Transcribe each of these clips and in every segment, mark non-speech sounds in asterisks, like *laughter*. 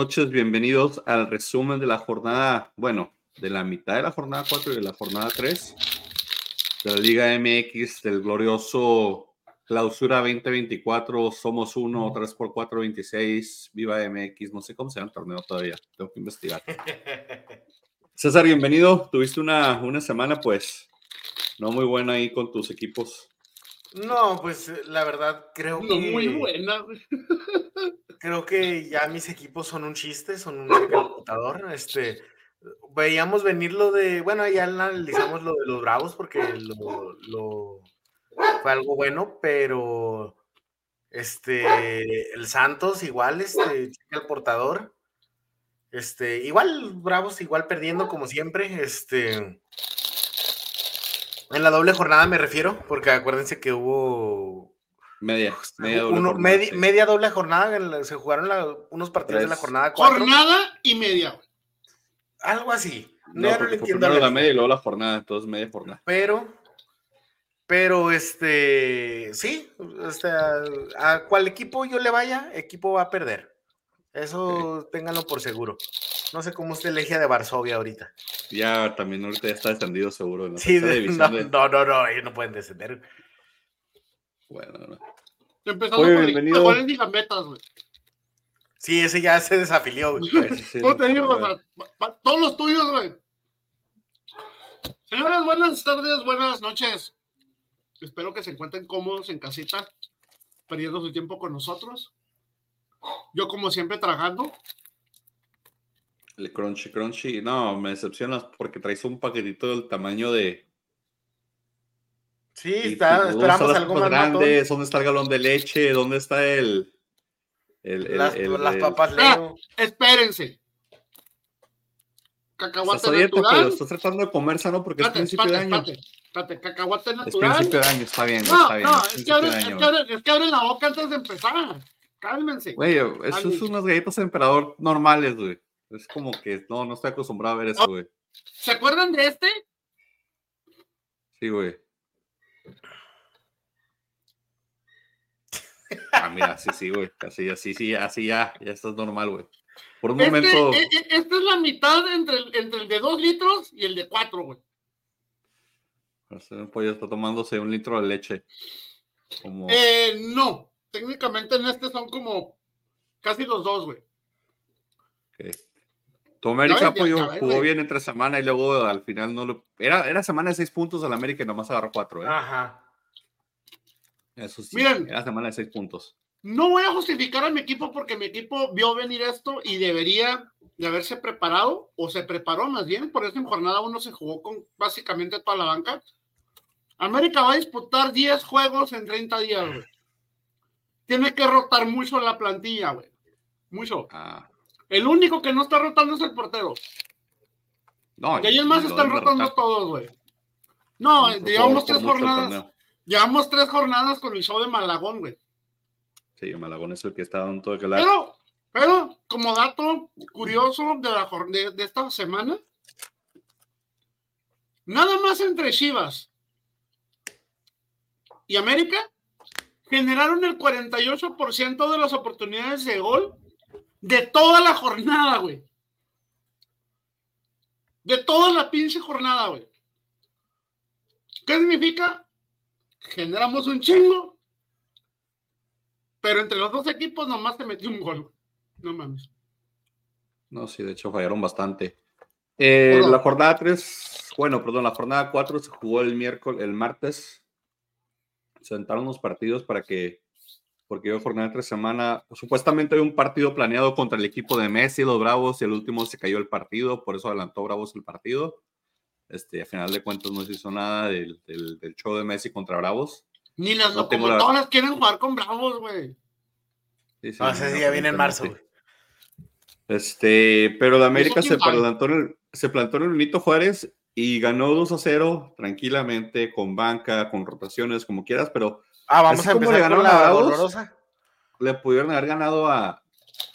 noches, bienvenidos al resumen de la jornada, bueno, de la mitad de la jornada 4 y de la jornada 3 de la Liga MX del glorioso Clausura 2024, Somos Uno, 3x4, 26, Viva MX, no sé cómo se llama el torneo todavía, tengo que investigar. *laughs* César, bienvenido, tuviste una, una semana pues no muy buena ahí con tus equipos. No, pues eh, la verdad creo no, muy buena. Creo que ya mis equipos son un chiste, son un computador. Este, veíamos venir lo de, bueno, ya analizamos lo de los Bravos porque lo, lo fue algo bueno, pero este, el Santos igual, este, el portador. Este, igual Bravos igual perdiendo como siempre, este en la doble jornada me refiero, porque acuérdense que hubo. Media, media doble jornada. Media, doble jornada, se jugaron unos partidos de la jornada 4. Jornada y media. Algo así. No, no, entiendo. la media y luego la jornada, entonces media jornada. Pero, pero este, sí, este, a cual equipo yo le vaya, equipo va a perder. Eso *laughs* ténganlo por seguro. No sé cómo usted elegía de Varsovia ahorita. Ya también ahorita ya está descendido seguro. ¿no? Sí, no, no, no, no, ellos no pueden descender. Bueno, no. Empezando Oye, con bienvenido. el metas, güey. Sí, ese ya se desafilió, güey. todos los tuyos, güey. Señores, buenas tardes, buenas noches. Espero que se encuentren cómodos en casita, perdiendo su tiempo con nosotros. Yo, como siempre, trabajando. El crunchy, crunchy. No, me decepcionas porque traes un paquetito del tamaño de. Sí, está, esperamos algo más grande. ¿Dónde está el galón de leche? ¿Dónde está el. el, las, las, papas ah, espérense. Cacahuate natural. estás tratando de comer sano porque es principio de año. Espérate, espérate, cacahuate natural. Es principio de año, está bien. No, está bien, no, es, que abren, es, que abren, es que abren la boca antes de empezar. Cálmense. Güey, eso son unas galletas emperador normales, güey. Es como que no, no estoy acostumbrado a ver eso, güey. ¿Se acuerdan de este? Sí, güey. Ah, mira, sí, sí, güey. Así, así, sí, así ya, ya estás normal, güey. Por un este, momento. E, e, esta es la mitad entre el, entre el de dos litros y el de cuatro, güey. El pollo está tomándose un litro de leche. Como... Eh, no técnicamente en este son como casi los dos, güey. Okay. Tu América jugó bien entre semana y luego al final no lo. Era, era semana de seis puntos al América y nomás agarró cuatro, ¿eh? Ajá. Eso sí. Miren, era semana de seis puntos. No voy a justificar a mi equipo porque mi equipo vio venir esto y debería de haberse preparado, o se preparó más bien, por eso en jornada uno se jugó con básicamente toda la banca. América va a disputar 10 juegos en 30 días, güey tiene que rotar mucho la plantilla, güey. Mucho. Ah. El único que no está rotando es el portero. No, y ellos más están rotando todos, güey. No, llevamos tres jornadas. Llevamos tres jornadas con el show de Malagón, güey. Sí, Malagón es el que está dando todo el que Pero, pero, como dato curioso de, la, de, de esta semana, nada más entre Chivas y América generaron el 48% de las oportunidades de gol de toda la jornada, güey. De toda la pinche jornada, güey. ¿Qué significa? Generamos un chingo, pero entre los dos equipos nomás te metió un gol. No mames. No, sí, de hecho fallaron bastante. Eh, la jornada 3, bueno, perdón, la jornada 4 se jugó el miércoles, el martes sentaron los partidos para que, porque hoy jornada de tres semana, supuestamente hay un partido planeado contra el equipo de Messi, los Bravos, y el último se cayó el partido, por eso adelantó Bravos el partido. Este, a final de cuentas no se hizo nada del, del, show de Messi contra Bravos. Ni las no locomotoras quieren jugar con Bravos, güey. Sí, sí, ese día viene en marzo, güey. Este, pero de América se plantó, en el, se plantó en el Benito Juárez y ganó 2 a 0 tranquilamente, con banca, con rotaciones, como quieras, pero. Ah, vamos a empezar le con la dolorosa. Le pudieron haber ganado a,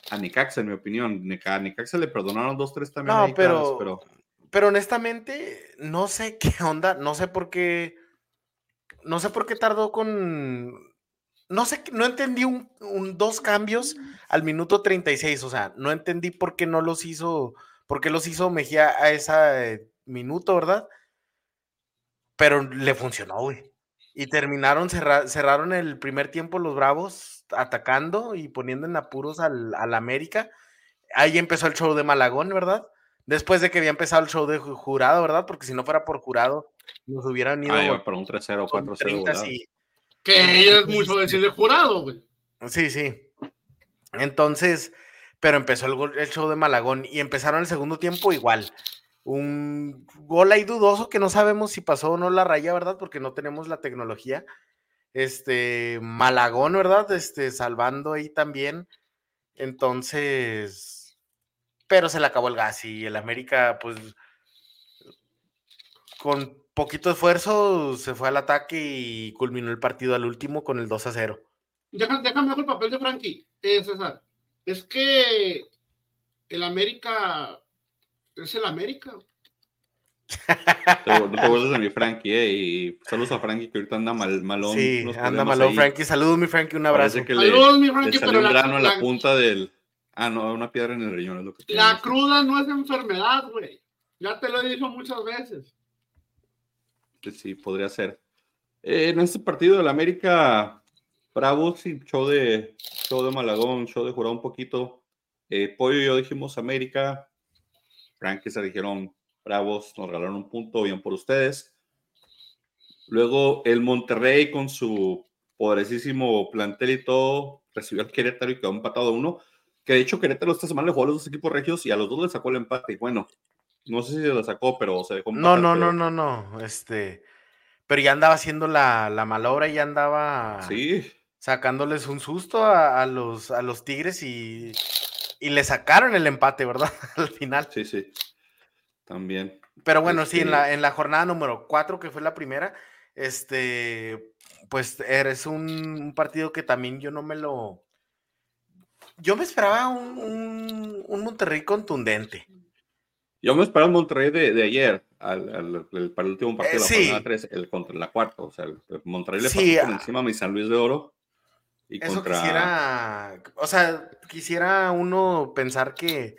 a Nicaxa, en mi opinión. A Nicaxa le perdonaron 2-3 también. No, pero, pero, pero honestamente, no sé qué onda, no sé por qué. No sé por qué tardó con. no sé, no entendí un, dos cambios al minuto 36, o sea, no entendí por qué no los hizo, por qué los hizo Mejía a ese minuto, ¿verdad? Pero le funcionó, güey. Y terminaron, cerraron el primer tiempo los Bravos atacando y poniendo en apuros al, al América. Ahí empezó el show de Malagón, ¿verdad? Después de que había empezado el show de jurado, ¿verdad? Porque si no fuera por jurado, nos hubieran ido. Ah, para un 3-0, 4-0. Que es mucho decir de jurado, güey. Sí, sí. Entonces, pero empezó el, el, show de Malagón y empezaron el segundo tiempo igual. Un gol ahí dudoso que no sabemos si pasó o no la raya, ¿verdad? Porque no tenemos la tecnología. Este, Malagón, ¿verdad? Este, salvando ahí también. Entonces, pero se le acabó el gas y el América, pues, con poquito esfuerzo se fue al ataque y culminó el partido al último con el 2 a 0. Déjame ver el papel de Frankie, eh, César. Es que el América es el América. no te vuelves de mi Frankie, eh, y saludos a Frankie que ahorita anda mal, malón. Sí, anda malón, Frankie. Saludos, mi Frankie, un abrazo. saludos, mi Frankie, pero un grano en la punta del. Ah, no, una piedra en el riñón es lo que La cruda no es enfermedad, güey. Ya te lo he dicho muchas veces. Sí, podría ser. Eh, en este partido del América, Bravo, sí, show de, show de Malagón, show de Jurado un poquito. Eh, Pollo y yo dijimos América, Frank se dijeron Bravos, nos regalaron un punto, bien por ustedes. Luego el Monterrey con su poderosísimo plantel y todo, recibió al Querétaro y quedó empatado a uno. Que de hecho Querétaro esta semana le jugó a los dos equipos regios y a los dos le sacó el empate. Y bueno, no sé si se lo sacó, pero se dejó No, no, no, no, no. Este, pero ya andaba haciendo la, la malobra y ya andaba sí. sacándoles un susto a, los, a los Tigres y, y le sacaron el empate, ¿verdad? *laughs* Al final. Sí, sí. También. Pero bueno, sí, en la, este en la jornada número 4, que fue la primera, este, pues eres un, partido que también yo no me lo. Yo me esperaba un, un Monterrey contundente. Yo me esperaba un Monterrey de, ayer, al, para el último partido de la eh, jornada 3, el contra la cuarta. O sea, el, Monterrey le pasó por encima a mi San Luis de Oro. Y eso quisiera, o sea, quisiera uno pensar que,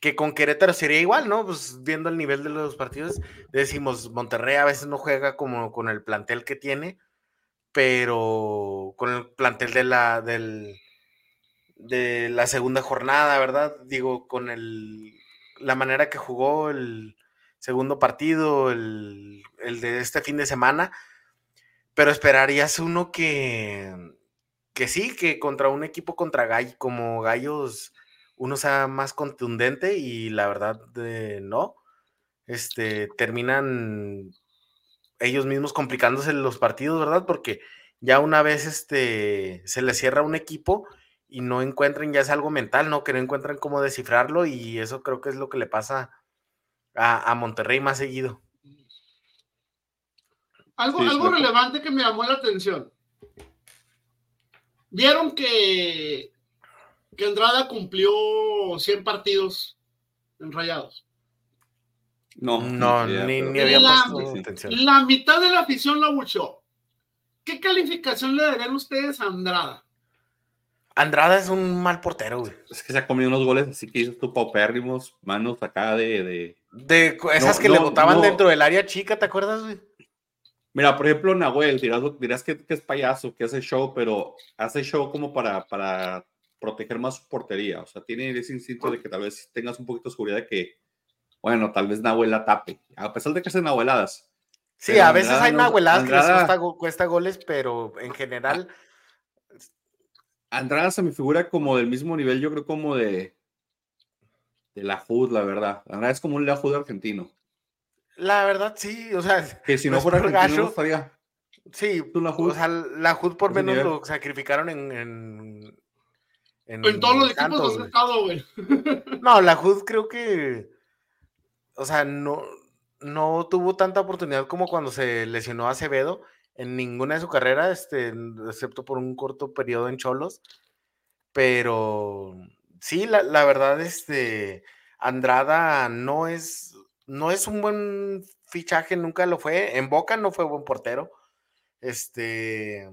que con Querétaro sería igual, ¿no? Pues viendo el nivel de los partidos, decimos, Monterrey a veces no juega como con el plantel que tiene, pero con el plantel de la, del, de la segunda jornada, ¿verdad? Digo, con el la manera que jugó el segundo partido, el, de este fin de semana, pero esperarías uno que, que sí, que contra un equipo contra Gall, como Gallos uno sea más contundente y la verdad no. Este, terminan ellos mismos complicándose los partidos, ¿verdad? Porque ya una vez este, se les cierra un equipo, y no encuentren, ya es algo mental, ¿no? Que no encuentran cómo descifrarlo y eso creo que es lo que le pasa a, Monterrey más seguido. Algo, algo relevante que me llamó la atención. Vieron que, que Andrada cumplió 100 partidos enrayados. No, no, ni, había la, La mitad de la afición lo abuchó. ¿Qué calificación le darían ustedes a Andrada? Andrada es un mal portero, güey. Es que se ha comido unos goles así que hizo tu paupérrimos, manos acá de. De, esas que le botaban dentro del área chica, ¿te acuerdas, güey? Mira, por ejemplo, Nahuel, dirás, que, es payaso, que hace show, pero hace show como para, para proteger más su portería. O sea, tiene ese instinto de que tal vez tengas un poquito de seguridad de que, bueno, tal vez Nahuel la tape, a pesar de que hacen Nahueladas. Sí, a veces hay Nahueladas que les cuesta, goles, pero en general. Andrada se me figura como del mismo nivel, yo creo como de, de la HUD, la verdad. Andrada es como un la HUD argentino. La verdad, sí, o sea. Que si no fuera no estaría. Sí, la o sea, la HUD por menos lo sacrificaron en. En, en, todos los equipos han estado, güey. No, la HUD creo que. O sea, no, no tuvo tanta oportunidad como cuando se lesionó a Acevedo en ninguna de su carrera, este, excepto por un corto periodo en Cholos. Pero sí, la, la verdad, este, Andrada no es, no es un buen fichaje, nunca lo fue. En Boca no fue buen portero. Este,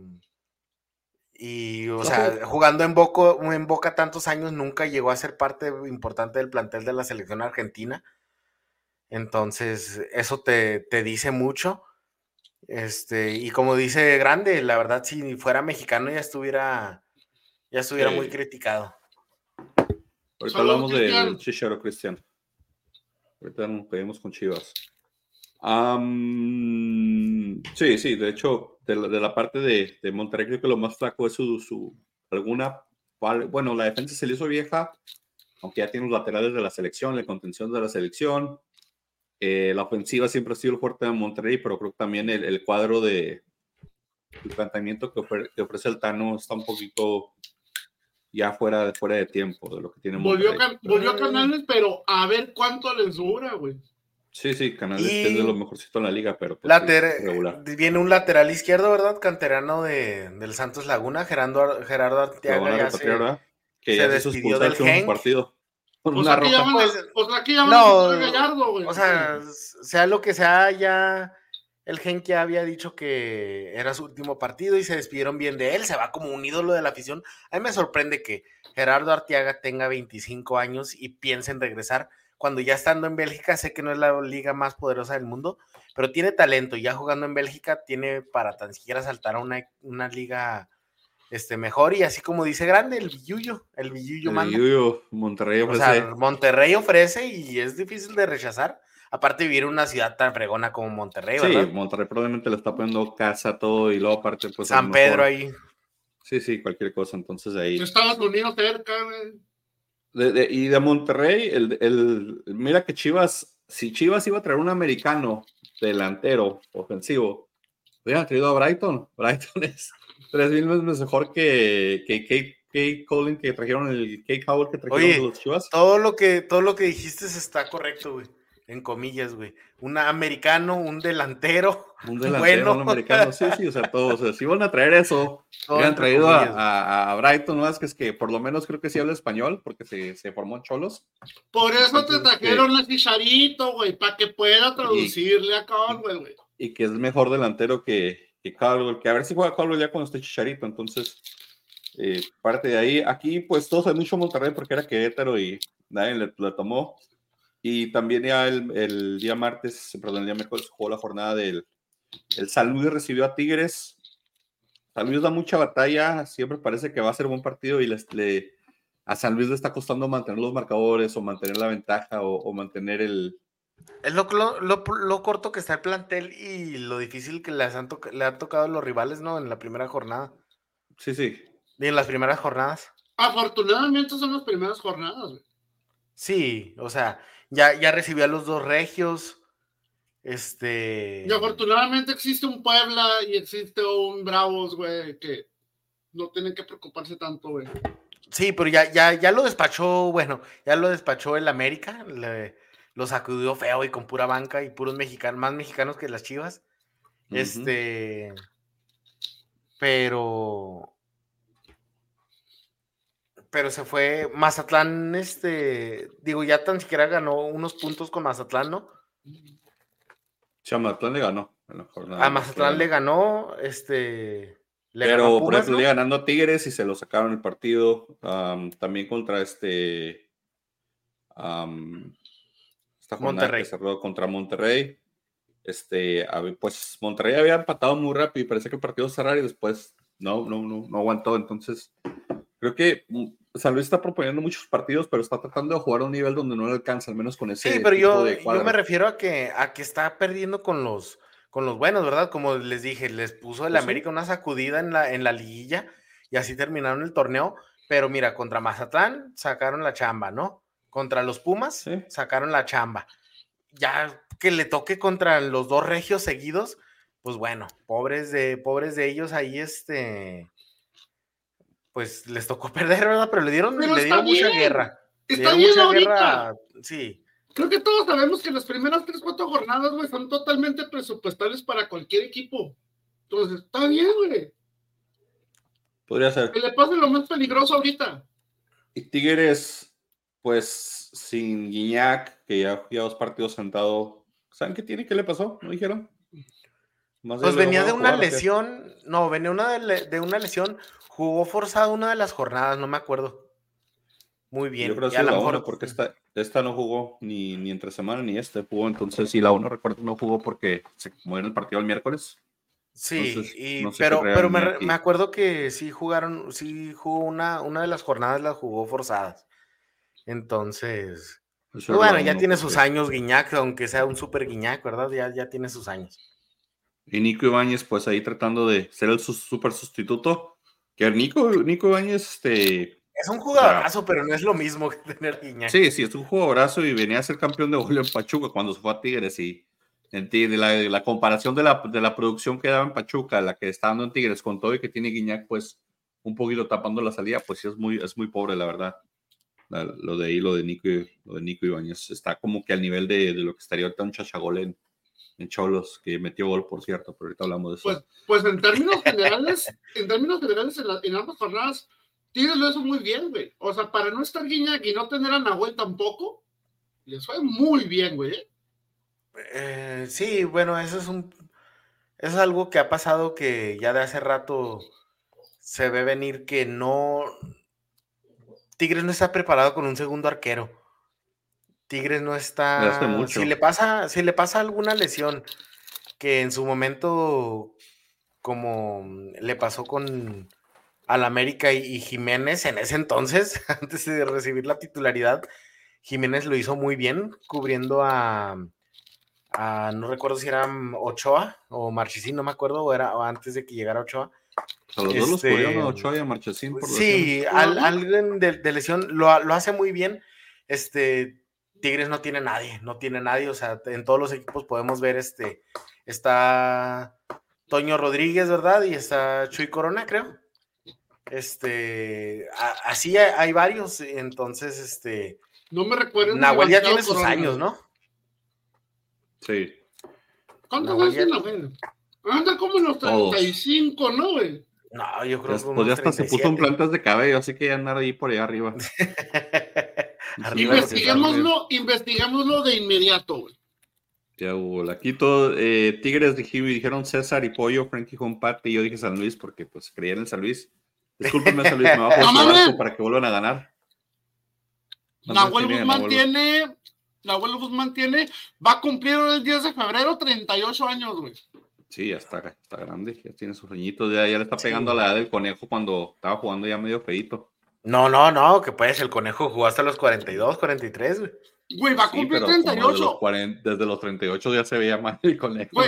Y, o sea, jugando en, Boca, en Boca tantos años, nunca llegó a ser parte importante del plantel de la selección argentina. Entonces, eso te, dice mucho. Este, y como dice Grande, la verdad, si fuera mexicano ya estuviera, ya estuviera muy criticado. Ahorita hablamos de Chicharo Cristian. Ahorita nos pedimos con Chivas. sí, sí, de hecho, de la, parte de, de, Monterrey, creo que lo más flaco es su, su, alguna. Bueno, la defensa se le hizo vieja, aunque ya tiene los laterales de la selección, la contención de la selección. Eh, la ofensiva siempre ha sido el fuerte de Monterrey, pero creo que también el, el cuadro de. El planteamiento que ofrece el Tano está un poquito ya fuera de, fuera de tiempo de lo que tiene volvió, volvió a Canales, pero a ver cuánto les dura, güey. Sí, sí, Canales es de lo mejorcito en la liga, pero pues, regular. Viene un lateral izquierdo, ¿verdad? Canterano de, del Santos Laguna, Gerardo, Gerardo Arteaga. Ya se, que ya se despidió del partido. Con una ropa. Pues, pues, aquí no, Gallardo, güey. O sea, sea lo que sea, ya el Gen que había dicho que era su último partido y se despidieron bien de él, se va como un ídolo de la afición. A mí me sorprende que Gerardo Arteaga tenga 25 años y piense en regresar cuando ya estando en Bélgica, sé que no es la liga más poderosa del mundo, pero tiene talento y ya jugando en Bélgica tiene para tan siquiera saltar a una, una liga este, mejor y así como dice grande, el Villuyo, el Villuyo manda. Monterrey ofrece. Monterrey ofrece y es difícil de rechazar. Aparte vivir en una ciudad tan fregona como Monterrey, ¿verdad? Sí, Monterrey probablemente le está poniendo casa todo y luego aparte pues... San Pedro ahí. Sí, sí, cualquier cosa, entonces ahí... Estados Unidos cerca, güey. y de Monterrey, el, el, mira que Chivas, si Chivas iba a traer un americano delantero ofensivo, hubieran traído a Brighton. *laughs* Brighton es tres mil veces mejor que, que Kate, Colin que trajeron el Kate Howell que trajeron los Chivas. Todo lo que, todo lo que dijiste está correcto, güey en comillas, güey. Un americano, un delantero. *laughs* Un *laughs* delantero, un americano, sí, sí, o sea, todos, o sea, si van a traer eso, *laughs* hubieran traído a, a, Brighton, ¿no? Es que es que por lo menos creo que sí habla español, porque se, se formó en Cholos. Por eso te trajeron a Chicharito, güey, para que pueda traducirle a Caldwell, güey. Y que es mejor delantero que, que Caldwell, que a ver si juega Caldwell ya cuando esté Chicharito, entonces, eh, parte de ahí. Aquí, pues, todos hay mucho Monterrey porque era Querétaro y nadie le, le tomó. Y también ya el, día martes, perdón, el día miércoles jugó la jornada del el San Luis recibió a Tigres. San Luis da mucha batalla, siempre parece que va a ser buen partido y le, a San Luis le está costando mantener los marcadores o mantener la ventaja o, mantener el... Es lo, lo, corto que está el plantel y lo difícil que les han le han tocado los rivales, ¿no? En la primera jornada. Sí, sí. Y en las primeras jornadas. Afortunadamente son las primeras jornadas, Sí, o sea, ya, ya recibió a los dos regios. Este. Y afortunadamente existe un Puebla y existe un Bravos, güey, que no tienen que preocuparse tanto, güey. Sí, pero ya, ya, ya lo despachó, bueno, ya lo despachó el América, lo sacudió feo y con pura banca y puros mexicanos, más mexicanos que las chivas. Este. Pero pero se fue Mazatlán, este, digo, ya tan siquiera ganó unos puntos con Mazatlán, ¿no? Sí, a Mazatlán le ganó. a Mazatlán le ganó, este... pero por ejemplo, le ganando a Tigres y se lo sacaron el partido. también contra este... esta Monterrey. que cerró contra Monterrey. Este, pues Monterrey había empatado muy rápido y parece que el partido cerrar y después no, no, no, no aguantó. Entonces, creo que mm, San Luis está proponiendo muchos partidos, pero está tratando de jugar a un nivel donde no le alcanza, al menos con ese. Sí, pero yo, yo me refiero a que, a que está perdiendo con los, con los buenos, ¿verdad? Como les dije, les puso el pues América una sacudida en la, en la liguilla y así terminaron el torneo. Pero mira, contra Mazatlán sacaron la chamba, ¿no? Contra los Pumas sacaron la chamba. Ya que le toque contra los dos regios seguidos, pues bueno, pobres de, pobres de ellos ahí, este pues les tocó *laughs* perder, ¿verdad? Pero le dieron, le dieron mucha guerra. Está bien mucha guerra, sí. Creo que todos sabemos que las primeras tres, cuatro jornadas, güey, son totalmente presupuestales para cualquier equipo. Entonces, está bien, güey. Podría ser. Que le pase lo más peligroso ahorita. Y Tigres, pues, sin Guiñac, que ya, ya dos partidos sentado. ¿Saben qué tiene? ¿Qué le pasó? ¿No dijeron? pues venía de una lesión, no, venía una de, una lesión Jugó forzado una de las jornadas, no me acuerdo. Muy bien. Yo creo que sí, la mejor... porque esta, esta no jugó ni, ni entre semana ni este jugó, entonces sí, la uno recuerdo no jugó porque se movió el partido el miércoles. Sí, pero, pero me, acuerdo que sí jugaron, sí jugó una, una de las jornadas las jugó forzadas. Entonces, pues bueno, ya tiene sus años Guiñac, aunque sea un super Guiñac, ¿verdad? Ya, ya tiene sus años. Y Nico Ibáñez, pues ahí tratando de ser el super sustituto. Que Nico, Nico Ibáñez, este. Es un jugadorazo, pero no es lo mismo que tener Guiñac. Sí, sí, es un jugadorazo y venía a ser campeón de goleo en Pachuca cuando se fue a Tigres y entiende la, la, comparación de la, de la producción que daba en Pachuca, la que está dando en Tigres con todo y que tiene Guiñac, pues un poquito tapando la salida, pues sí es muy, es muy pobre, la verdad. lo de ahí, lo de Nico, lo de Nico Ibáñez, está como que al nivel de, de lo que estaría ahorita un chachagol en, en, Cholos, que metió gol, por cierto, pero ahorita hablamos de eso. Pues, pues en términos generales, en términos generales, en, en ambas jornadas, Tigres lo hizo muy bien, güey. O sea, para no estar Guiñac y no tener a Nahuel tampoco, les fue muy bien, güey. ¿eh? Eh, sí, bueno, eso es un es algo que ha pasado que ya de hace rato se ve venir que no Tigres no está preparado con un segundo arquero. Tigres no está si le pasa si le pasa alguna lesión que en su momento como le pasó con al América y Jiménez en ese entonces, *laughs* antes de recibir la titularidad, Jiménez lo hizo muy bien cubriendo a no recuerdo si era Ochoa o Marchesín, no me acuerdo, o era antes de que llegara Ochoa. A los dos los este, Ochoa y a Marchesín. Por sí, alguien de, lesión lo, hace muy bien. Este, Tigres no tiene nadie, no tiene nadie, o sea, en todos los equipos podemos ver este, está Toño Rodríguez, ¿verdad? Y está Chuy Corona, creo. Este, así hay, varios, entonces, este. No me recuerdo. Nahuel ya tiene sus años, ¿no? Sí. ¿Cuántos años tiene Nahuel? Anda como en los 35, ¿no, güey? No, yo creo que. Pues ya hasta se puso en plantas de cabello, así que ya andar ahí por allá arriba. *laughs* investigámoslo, investigámoslo de inmediato, güey. Ya hubo, aquí todo, eh, Tigres dijeron César y Pollo, Frankie Juan y yo dije San Luis porque pues creían en San Luis. Discúlpenme, San Luis, me va a *laughs* no, para que vuelvan a ganar. Nahuel Guzmán tiene la abuelo Guzmán tiene, va a cumplir el 10 de febrero 38 años, güey. Sí, ya está, está grande, ya tiene sus sueñitos, ya, ya le está pegando a la edad del conejo cuando estaba jugando ya medio feito. No, no, no, que pues el conejo jugó hasta los 42, 43, güey. Güey, va a cumplir 38. desde los 38 ya se veía mal el conejo.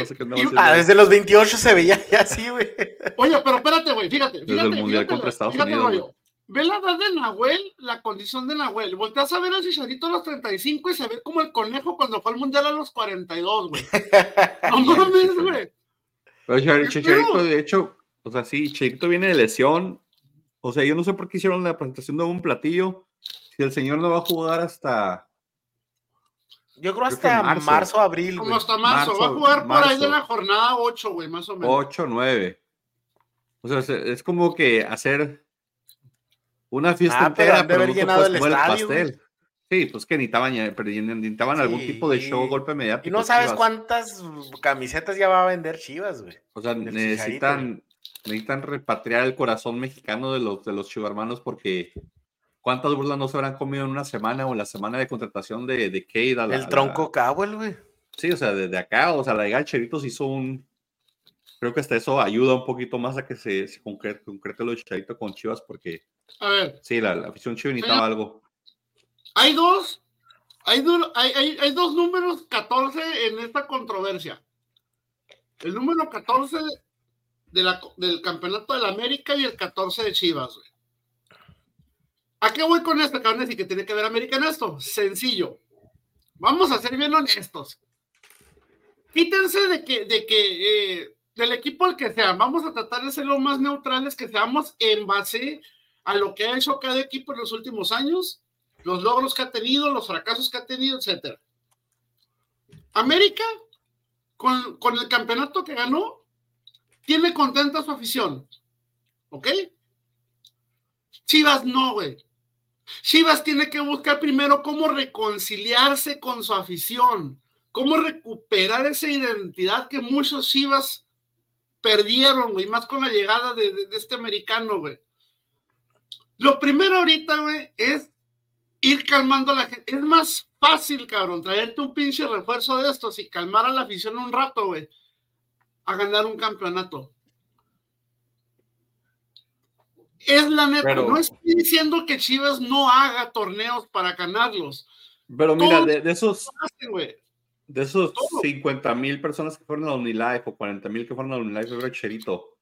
ah, desde los 28 se veía ya así, güey. Oye, pero espérate, güey, fíjate. Desde el Mundial contra Estados Unidos. Ve la edad de Nahuel, la condición de Nahuel. Volteas a ver al Chicharito a los 35 y se ve como el conejo cuando fue al mundial a los 42, güey. *laughs* No mames, güey. Pero Chicharito, de hecho, o sea, sí, Chicharito viene de lesión. O sea, yo no sé por qué hicieron la presentación de un platillo. Si el señor no va a jugar hasta. Yo creo hasta marzo, abril. Como hasta marzo. Va a jugar por ahí de la jornada 8, güey, más o menos. 8, 9. O sea, es como que hacer una fiesta ah, entera, pero, haber llenado el, estadio, pastel. Sí, pues que necesitaban, necesitaban algún tipo de show, golpe mediático. Y no sabes cuántas camisetas ya va a vender Chivas, güey. O sea, necesitan, necesitan repatriar el corazón mexicano de los, de los chivarmanos porque ¿cuántas burlas no se habrán comido en una semana o en la semana de contratación de, de Kate? el tronco Cowell, güey. Sí, o sea, desde acá, o sea, la de Cheritos hizo un, creo que hasta eso ayuda un poquito más a que se, se concrete, concrete, lo de Chicharito con Chivas, porque a ver, sí, la, afición Chivas necesitaba algo. Hay dos, hay, hay, hay, dos números 14 en esta controversia. El número 14 del campeonato de la América y el 14 de Chivas. ¿A qué voy con esta carne y que tiene que ver América en esto? Sencillo. Vamos a ser bien honestos. Quítense de que, de que eh, del equipo al que sea, vamos a tratar de ser lo más neutrales que seamos en base a lo que ha hecho cada equipo en los últimos años, los logros que ha tenido, los fracasos que ha tenido, etc. América, con, con el campeonato que ganó, tiene contenta su afición. ¿Ok? Chivas no, güey. Chivas tiene que buscar primero cómo reconciliarse con su afición, cómo recuperar esa identidad que muchos Chivas perdieron, güey, más con la llegada de, este americano, güey. Lo primero ahorita, güey, es ir calmando a la gente. Es más fácil, cabrón, traerte un pinche refuerzo de estos y calmar a la afición un rato, güey, a ganar un campeonato. Es la neta, no estoy diciendo que Chivas no haga torneos para ganarlos. Pero mira, de, esos de esos 50 mil personas que fueron a Unilife o 40 mil que fueron a Unilife, Cherito,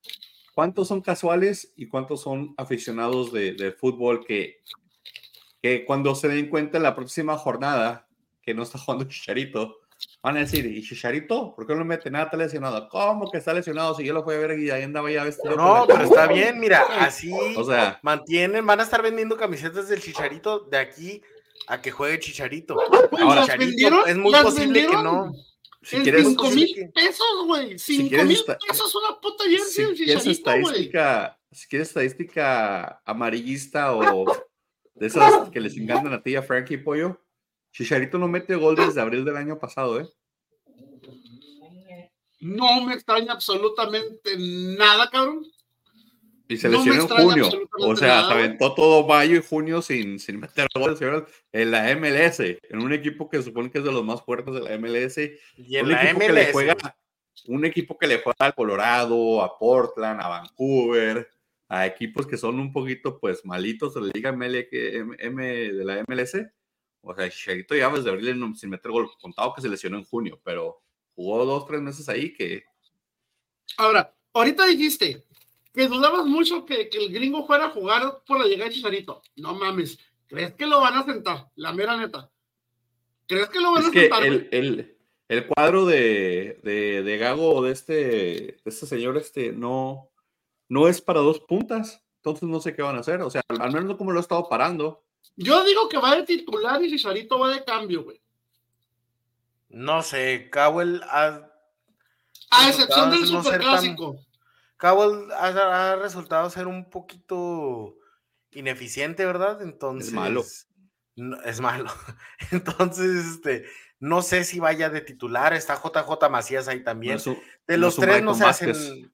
¿cuántos son casuales y cuántos son aficionados de, fútbol que, que cuando se den cuenta en la próxima jornada que no está jugando *laughs* Chicharito, van a decir, ¿y Chicharito? ¿Por qué no mete nada? Está lesionado. ¿Cómo que está lesionado? Si yo lo fui a ver y ahí andaba ya vestido. No, pero está bien, mira, *laughs* así o sea, mantienen, van a estar vendiendo camisetas del Chicharito de aquí a que juegue Chicharito. Pues Ahora, Chicharito, es muy posible que no. Si quieres, 5 mil pesos, güey. 5 mil pesos una puta jersey si quieres estadística, Si quieres estadística amarillista o de esas que les encantan a ti a Frankie Pollo, Chicharito no mete gol desde abril del año pasado, ¿eh? No me extraña absolutamente nada, cabrón. Y se lesionó en junio. O sea, se aventó todo mayo y junio sin, sin meter goles en la MLS, en un equipo que se supone que es de los más fuertes de la MLS. Y en un la equipo MLS. Que le juega, un equipo que le juega a Colorado, a Portland, a Vancouver, a equipos que son un poquito pues malitos de la Liga ML, M, de la MLS. O sea, Chicharito ya desde abril sin meter gol, contado que se lesionó en junio, pero jugó dos, tres meses ahí que. Ahora, ahorita dijiste, que dudabas mucho que, el gringo fuera a jugar por la llegada de Chicharito. No mames, ¿crees que lo van a sentar? La mera neta. ¿Crees que lo van a sentar? El, el, cuadro de, de, Gago de este, de este señor este, no, no es para dos puntas. Entonces no sé qué van a hacer. O sea, al menos como lo he estado parando. Yo digo que va de titular y Chicharito va de cambio, güey. No sé, Cowell ha... A excepción del superclásico. Cowell ha, resultado ser un poquito ineficiente, ¿verdad? Entonces. Es malo. es *laughs* malo. Entonces, este, no sé si vaya de titular. Está JJ Macías ahí también. de los tres no se hacen.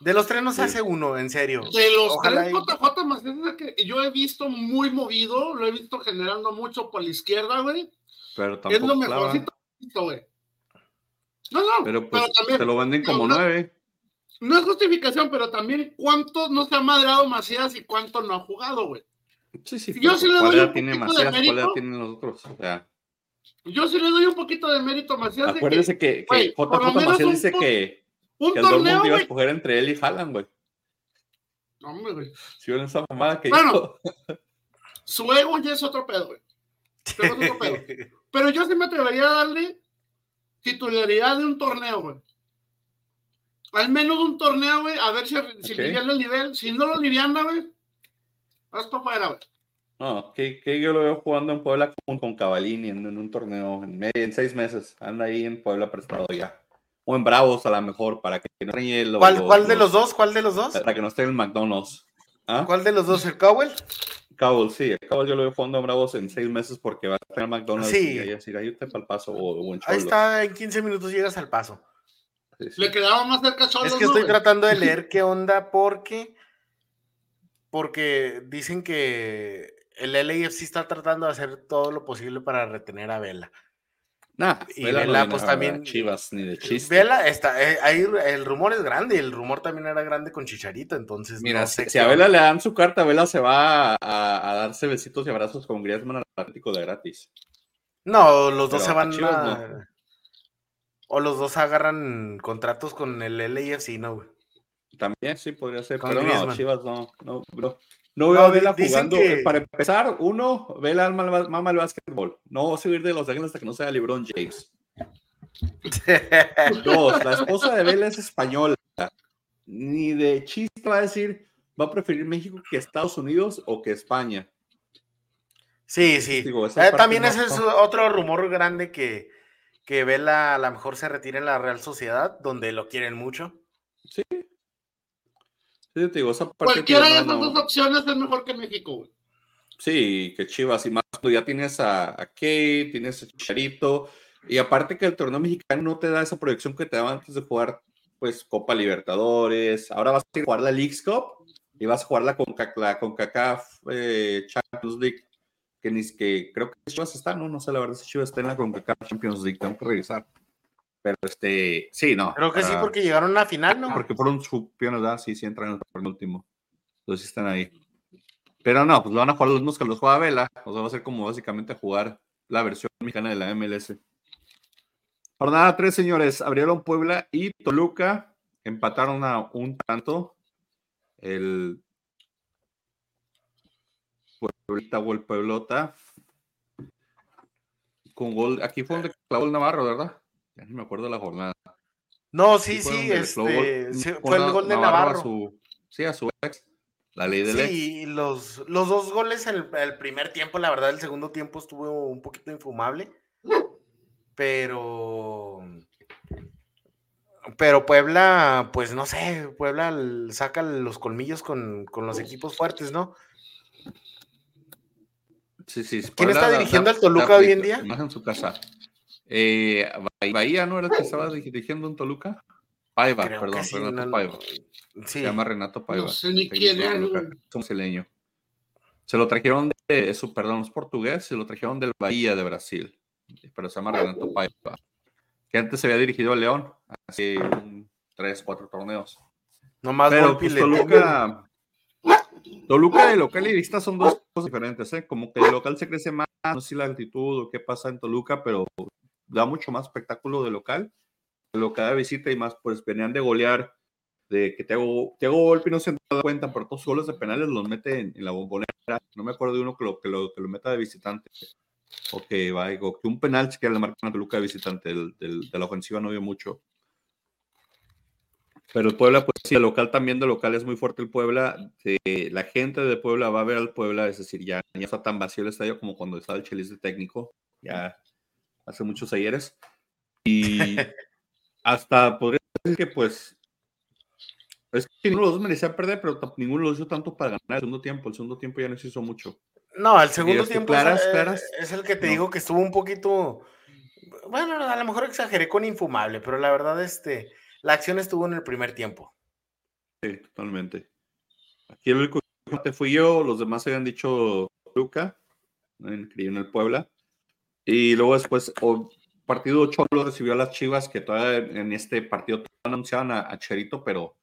De los tres no se hace uno, en serio. De los tres, JJ Macías es que yo he visto muy movido, lo he visto generando mucho por la izquierda, güey. Pero tampoco. Es lo mejorcito, güey. No, no. Pero pues también, te lo venden como nueve no es justificación, pero también cuánto no se ha madrado Macías y cuánto no ha jugado, güey. Sí, sí, yo sí le doy un tiene Macías, de mérito. tienen los otros? O sea, yo sí le doy un poquito de mérito a Macías. Acuérdense que, que, JJ Macías dice que, un que el torneo, iba a escoger entre él y Haaland, güey. Hombre, güey. Si ven esa mamada que bueno, *laughs* su ego ya es otro pedo, güey. Es otro pedo. *laughs* Pero yo sí me atrevería a darle titularidad de un torneo, güey al menos un torneo, güey, a ver si, si el nivel. Si no lo liviana, güey, vas para afuera, güey. No, que, que, yo lo veo jugando en Puebla con, con Cavalini en, un torneo en, en, seis meses. Anda ahí en Puebla prestado ya. O en Bravos a lo mejor, para que no el ¿Cuál, ¿Cuál de los dos? ¿Cuál de los dos? Para que no esté en el McDonald's. ¿Ah? ¿Cuál de los dos? ¿El Cowell? Cowell, sí. El Cowell yo lo veo jugando en Bravos en seis meses porque va a estar en McDonald's sí. y ahí decir, ahí usted para el paso o, Ahí está, en 15 minutos llegas al paso. Le quedaba más cerca solo. Es que estoy tratando de leer *laughs* qué onda porque porque dicen que el LAFC está tratando de hacer todo lo posible para retener a Vela. Nah, y Vela, pues también. Chivas, ni de chiste. Vela está. Eh, ahí el rumor es grande y el rumor también era grande con Chicharito. Entonces. Mira, si, a Vela le dan su carta, Vela se va a, darse besitos y abrazos con Griezmann Atlético de gratis. No, los dos se van a. O los dos agarran contratos con el LAFC, ¿no, güey? También sí podría ser, pero no, Chivas no, no, bro. No veo a Vela jugando. Para empezar, uno, Vela mama el básquetbol. No subir de los Ángeles hasta que no sea LeBron James. *laughs* Dos, la esposa de Vela es española. Ni de chiste va a decir, va a preferir México que Estados Unidos o que España. Sí, sí. Eh, también ese es otro rumor grande que, que Vela a lo mejor se retire en la Real Sociedad, donde lo quieren mucho. Sí. Sí, te digo, esa parte Cualquiera de esas dos opciones es mejor que México, Sí, que Chivas y más, pues ya tienes a, a Kate, tienes a Chicharito, y aparte que el torneo mexicano no te da esa proyección que te daba antes de jugar, pues, Copa Libertadores, ahora vas a jugar la Leagues Cup, y vas a jugar la, con CACAF eh, Champions League, que, ni, que creo que Chivas está, no, no sé la verdad si Chivas está en la CONCACAF Champions League, tengo que revisar. Pero este, sí, no. Creo que sí, porque llegaron a la final, ¿no? Porque fueron campeones, ¿verdad? Sí, sí entran en el último. Entonces están ahí. Pero no, pues lo van a jugar los mismos que los juega Vela. O sea, va a ser como básicamente jugar la versión mexicana de la MLS. Jornada 3, señores. Abrieron Puebla y Toluca. Empataron a un tanto. El Pueblita o el Pueblota. Con gol. Aquí fue donde clavó el Navarro, ¿verdad? Ya no me acuerdo de la jornada. No, sí, sí, este, fue el gol de Navarro. sí, a su ex. La ley del sí, los, los dos goles en el, primer tiempo, la verdad, el segundo tiempo estuvo un poquito infumable. Pero. Pero Puebla, pues no sé, Puebla saca los colmillos con, los equipos fuertes, ¿no? Sí, sí. ¿Quién está dirigiendo al Toluca hoy en día? Más en su casa. Eh, Bahía, ¿no era el que estaba dirigiendo en Toluca? Paiva, perdón, Renato Paiva. Se llama Renato Paiva. No sé ni quién es. Se lo trajeron de, su, perdón, es portugués, se lo trajeron del Bahía de Brasil, pero se llama Renato Paiva, que antes se había dirigido a León, hace tres, cuatro torneos. No más pero pues, Toluca, Toluca de local y vista son dos cosas diferentes, ¿eh? Como que el local se crece más, no sé si la altitud o qué pasa en Toluca, pero da mucho más espectáculo de local lo cada visita y más, pues venían de golear, de que te hago, te hago golpe y no se da cuenta, pero todos goles de penales los mete en, la bombonera. No me acuerdo de uno que lo, que lo, que lo meta de visitante. O que va, que un penal que le marcan a Toluca de visitante, del, de la ofensiva no vio mucho. Pero el Puebla, pues sí, el local también de local es muy fuerte el Puebla. la gente de Puebla va a ver al Puebla, es decir, ya, ya está tan vacío el estadio como cuando estaba el Chelis de técnico, ya hace muchos ayeres. Y *laughs* hasta podría decir que pues es que ninguno de los dos merecía perder, pero ninguno lo hizo tanto para ganar el segundo tiempo. El segundo tiempo ya no se hizo mucho. No, el segundo tiempo es, el que te digo que estuvo un poquito. Bueno, a lo mejor exageré con infumable, pero la verdad, este, la acción estuvo en el primer tiempo. Sí, totalmente. Aquí el único que fui yo, los demás habían dicho Luca, en el Puebla. Y luego después, partido Cholo recibió a las Chivas, que todavía en este partido anunciaban a, Cherito, pero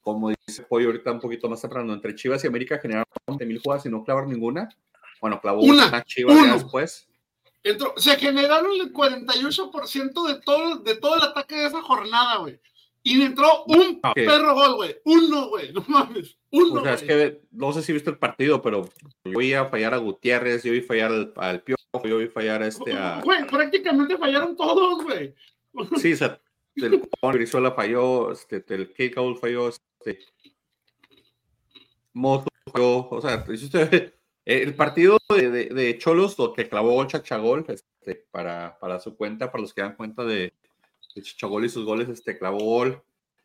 como dice Pollo ahorita un poquito más temprano, entre Chivas y América generaron 20 mil jugadas y no clavar ninguna. Bueno, clavó una, Chivas después. se generaron el 48% de todo, de todo el ataque de esa jornada, güey. Y entró un perro gol, güey. Uno, güey. No mames. Uno. O sea, es que no sé si viste el partido, pero yo iba a fallar a Gutiérrez, yo a fallar al, al Piojo, yo a fallar a este. A... Güey, prácticamente fallaron todos, güey. *laughs* Sí, o sea, el Brizuela falló, este, el Keikaul falló, este. Moto falló, o sea, el partido de, de, de Cholos, que clavó Chachagol este, para, para su cuenta, para los que dan cuenta de, Chachagol y sus goles, este, clavó gol.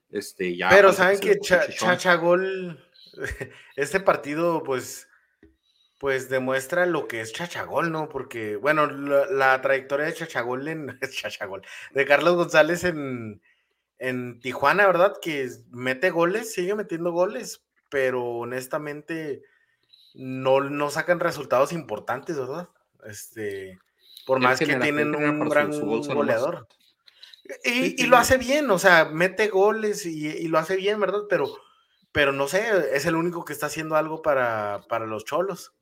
Este, ya, Pero saben que Chachagol, *laughs* este partido, pues, pues demuestra lo que es Chachagol, ¿no? Porque, bueno, la, trayectoria de Chachagol en *laughs* Chachagol, de Carlos González en, en Tijuana, ¿verdad? Que mete goles, sigue metiendo goles, pero honestamente no, no sacan resultados importantes, ¿verdad? Este, por más que tienen un gran goleador. Y, lo hace bien, o sea, mete goles y, lo hace bien, ¿verdad? Pero, pero no sé, es el único que está haciendo algo para, para los cholos.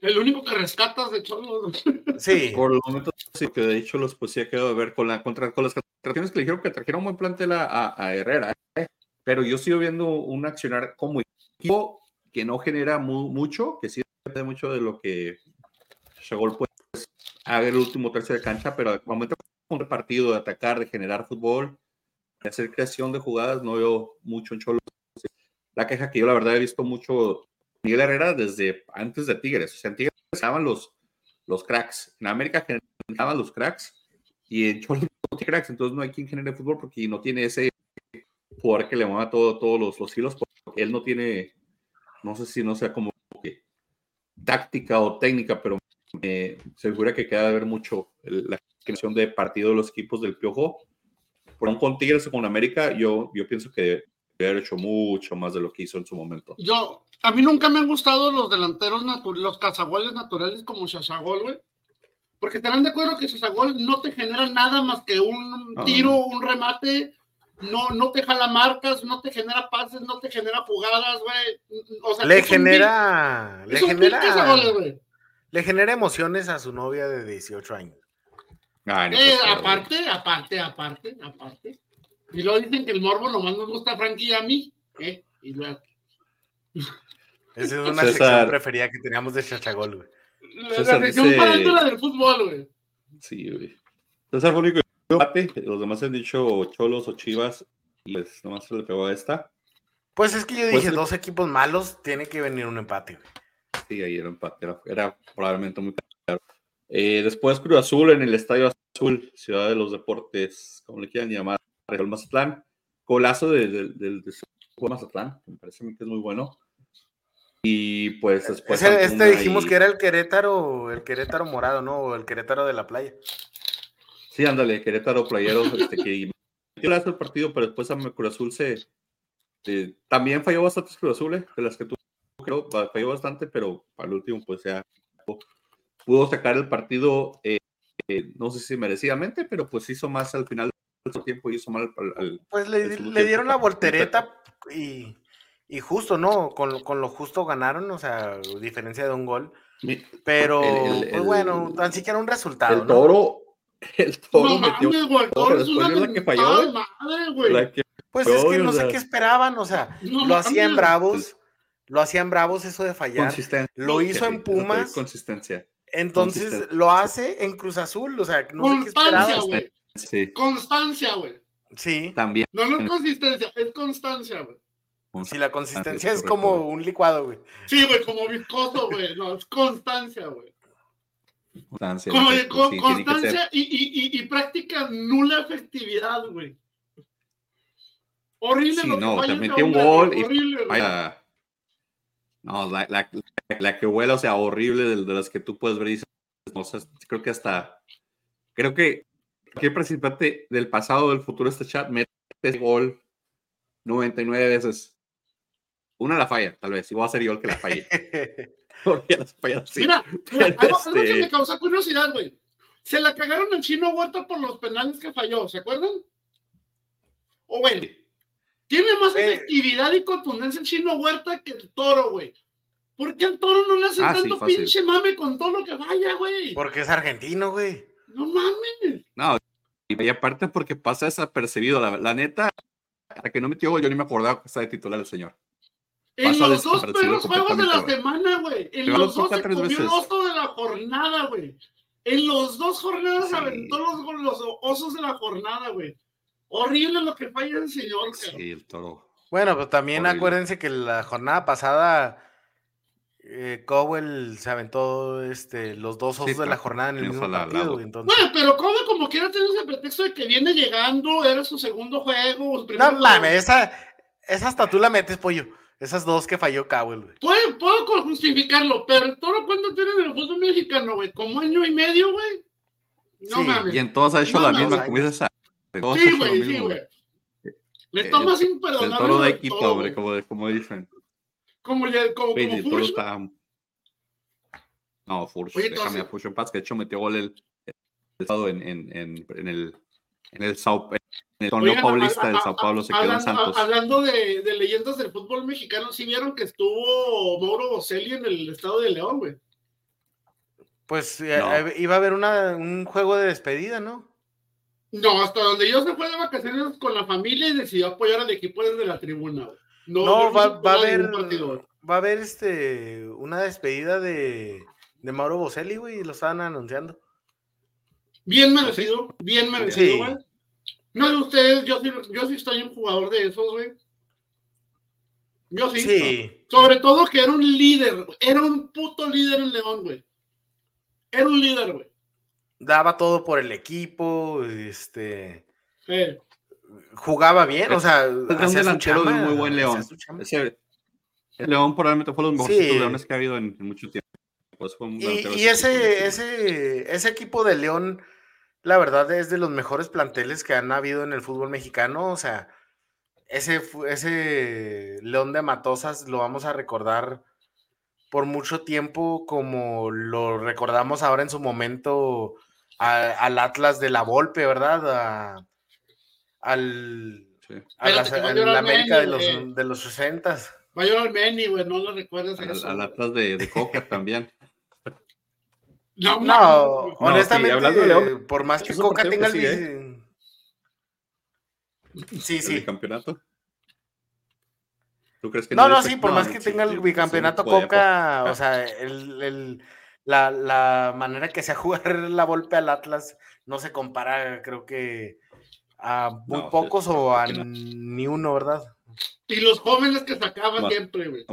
El único que rescatas de cholos. *laughs* Sí. Por lo momento, sí, que de hecho los pues sí ha quedado de ver con, la, contra, con las contrataciones que le dijeron que trajeron un buen plantel a, a, Herrera, ¿eh? pero yo sigo viendo un accionar como equipo que no genera mucho, que sí depende mucho de lo que Chagol pues haga el último tercio de cancha, pero al momento un partido de atacar, de generar fútbol, de hacer creación de jugadas, no veo mucho en Cholos. La queja que yo la verdad he visto mucho Miguel Herrera desde antes de Tigres. O sea, en Tigres estaban los, los cracks. En América generaban los cracks y en Cholos *laughs* no tiene cracks. Entonces no hay quien genere fútbol porque no tiene ese jugador que le mueva todo, todos los, los hilos. Porque él no tiene, no sé si no sea como que táctica o técnica, pero me segura que queda de ver mucho la creación de partido de los equipos del Piojo. Por un con Tigres o con América, yo, yo pienso que hubiera hecho mucho más de lo que hizo en su momento. Yo, a mí nunca me han gustado los delanteros, los cazagoles naturales como Shashagol, güey. Porque estarán de acuerdo que Shashagol no te genera nada más que un tiro, un remate, no, no te jala marcas, no te genera pases, no te genera jugadas, güey. O sea, le genera, le genera, le genera emociones a su novia de 18 años. Eh, aparte, aparte, aparte, aparte. Y luego dicen que el morbo nomás nos gusta a Frankie y a mí. ¿eh? Y luego. Esa es *laughs* una sección preferida que teníamos de Chachagol, güey. La, sección dice... la del fútbol, güey. Sí, güey. César fue único los demás han dicho Cholos o Chivas, y pues nomás se le pegó a esta. Pues es que yo dije, pues, dos equipos malos, tiene que venir un empate. Güey. Sí, ahí era empate, era, probablemente muy. Eh, después Cruz Azul en el Estadio Azul, Ciudad de los Deportes, como le quieran llamar, el Mazatlán. Colazo del de, de, Mazatlán, me parece que es muy bueno. Y pues después. este dijimos que era el Querétaro, el Querétaro morado, ¿no? O el Querétaro de la playa. Sí, ándale, Querétaro Playero, este, que metió el partido, pero después a Cruz Azul se. también falló bastantes Cruz Azules, de las que tú creo, falló bastante, pero al último, pues ya pudo sacar el partido, eh, eh, no sé si merecidamente, pero pues hizo más al final del tiempo y hizo mal al. pues le, dieron la voltereta y, y, justo, ¿no? Con, con, lo justo ganaron, o sea, diferencia de un gol. Pero, pues bueno, tan siquiera un resultado. El toro, *laughs* el toro no, metió. Mames, toro es una la que falló. Madre, pues es que no sé qué esperaban, o sea, lo hacían bravos, lo hacían bravos eso de fallar. Lo hizo en Pumas. Consistencia. Entonces lo hace en Cruz Azul, o sea, no qué esperaban. Sí. Constancia, güey. Sí. También. No, no es consistencia, es constancia, güey. Si la consistencia es como un licuado, güey. Sí, güey, como viscoso, güey. No, es constancia, güey. Constancia. constancia y, y, y, práctica nula efectividad, güey. Horrible lo no, que te metió un gol y vaya, no, la, la, la, que huele, o sea, horrible de, de, las que tú puedes ver y no sé, creo que hasta, creo que cualquier participante del pasado del futuro de este chat mete ese gol 99 veces. Una la falla, tal vez, y voy a ser yo el que la falle. *laughs* Mira, *laughs* algo, que me este causó curiosidad, güey. Se la cagaron al chino Huerta por los penales que falló, ¿se acuerdan? O güey, tiene más efectividad y contundencia el chino Huerta que el toro, güey. ¿Por qué al toro no le hace ah, tanto pinche mame con todo lo que vaya, güey? Porque es argentino, güey. No mames. No, y aparte porque pasa desapercibido. La, la neta, hasta que no metió gol, yo ni me acordaba que estaba de titular el señor. En los dos perros juegos de la semana, güey. En los dos se comió el oso de la jornada, güey. En los dos jornadas aventó los, los, osos de la jornada, güey. Horrible lo que falla el señor. Sí, el toro. Bueno, pero también acuérdense que la jornada pasada eh, Cowell se aventó este, los dos osos de la jornada en el mismo partido. Entonces... Bueno, pero Cowell como quiera tiene ese pretexto de que viene llegando, era su segundo juego. No mames, esa, esa hasta tú la metes, pollo. Esas dos que falló Cowell, güey. Puedo, puedo justificarlo, pero el toro cuando tiene en el fútbol mexicano, güey, como año y medio, güey. No mames. Y en todos ha hecho la misma comida. Sí, güey, sí, güey. Le tomas imperdonable. El toro de equipo, hombre, como, como dicen. Como, ya, como, como el toro está... No, Furch, déjame a Furch en paz, que de hecho metió gol el, el, en, en, en, en el en el Sao, el torneo paulista del Sao Paulo se quedó en Santos. Hablando de, de, leyendas del fútbol mexicano, ¿sí vieron que estuvo Mauro Bocelli en el estado de León, güey? Pues eh, eh, iba a haber una, un juego de despedida, ¿no? No, hasta donde yo se fue de vacaciones con la familia y decidió apoyar al equipo desde la tribuna. No, no va, va, a haber, va a haber este, una despedida de, de Mauro Bocelli, güey, y lo estaban anunciando. Bien merecido, bien merecido, güey. No de ustedes, yo sí, yo sí estoy un jugador de esos, güey. Yo sí. sí. Sobre todo que era un líder, era un puto líder en León, güey. Era un líder, güey. Daba todo por el equipo, este. Jugaba bien, o sea, hacía un delantero de muy buen León. el León probablemente fue los mejores leones que ha habido en, mucho tiempo. Pues y, ese, ese, ese equipo de León la verdad es de los mejores planteles que han habido en el fútbol mexicano. O sea, ese, ese León de Matosas lo vamos a recordar por mucho tiempo como lo recordamos ahora en su momento al Atlas de la Volpe, ¿verdad? Al, a la, América de los, de los 60. Va a llorar Benny, güey, no lo recuerdas. Al, al Atlas de, de Coca también. No, no, honestamente, por más que Coca tenga el. Sí, sí. ¿El campeonato? ¿Tú crees que no, no, sí, por más que tenga el bicampeonato Coca, o sea, el, el, la, la, manera que se *laughs* jugar la golpe al Atlas no se compara, creo que a muy pocos o a ni uno, ¿verdad? Y los jóvenes que sacaban siempre, güey.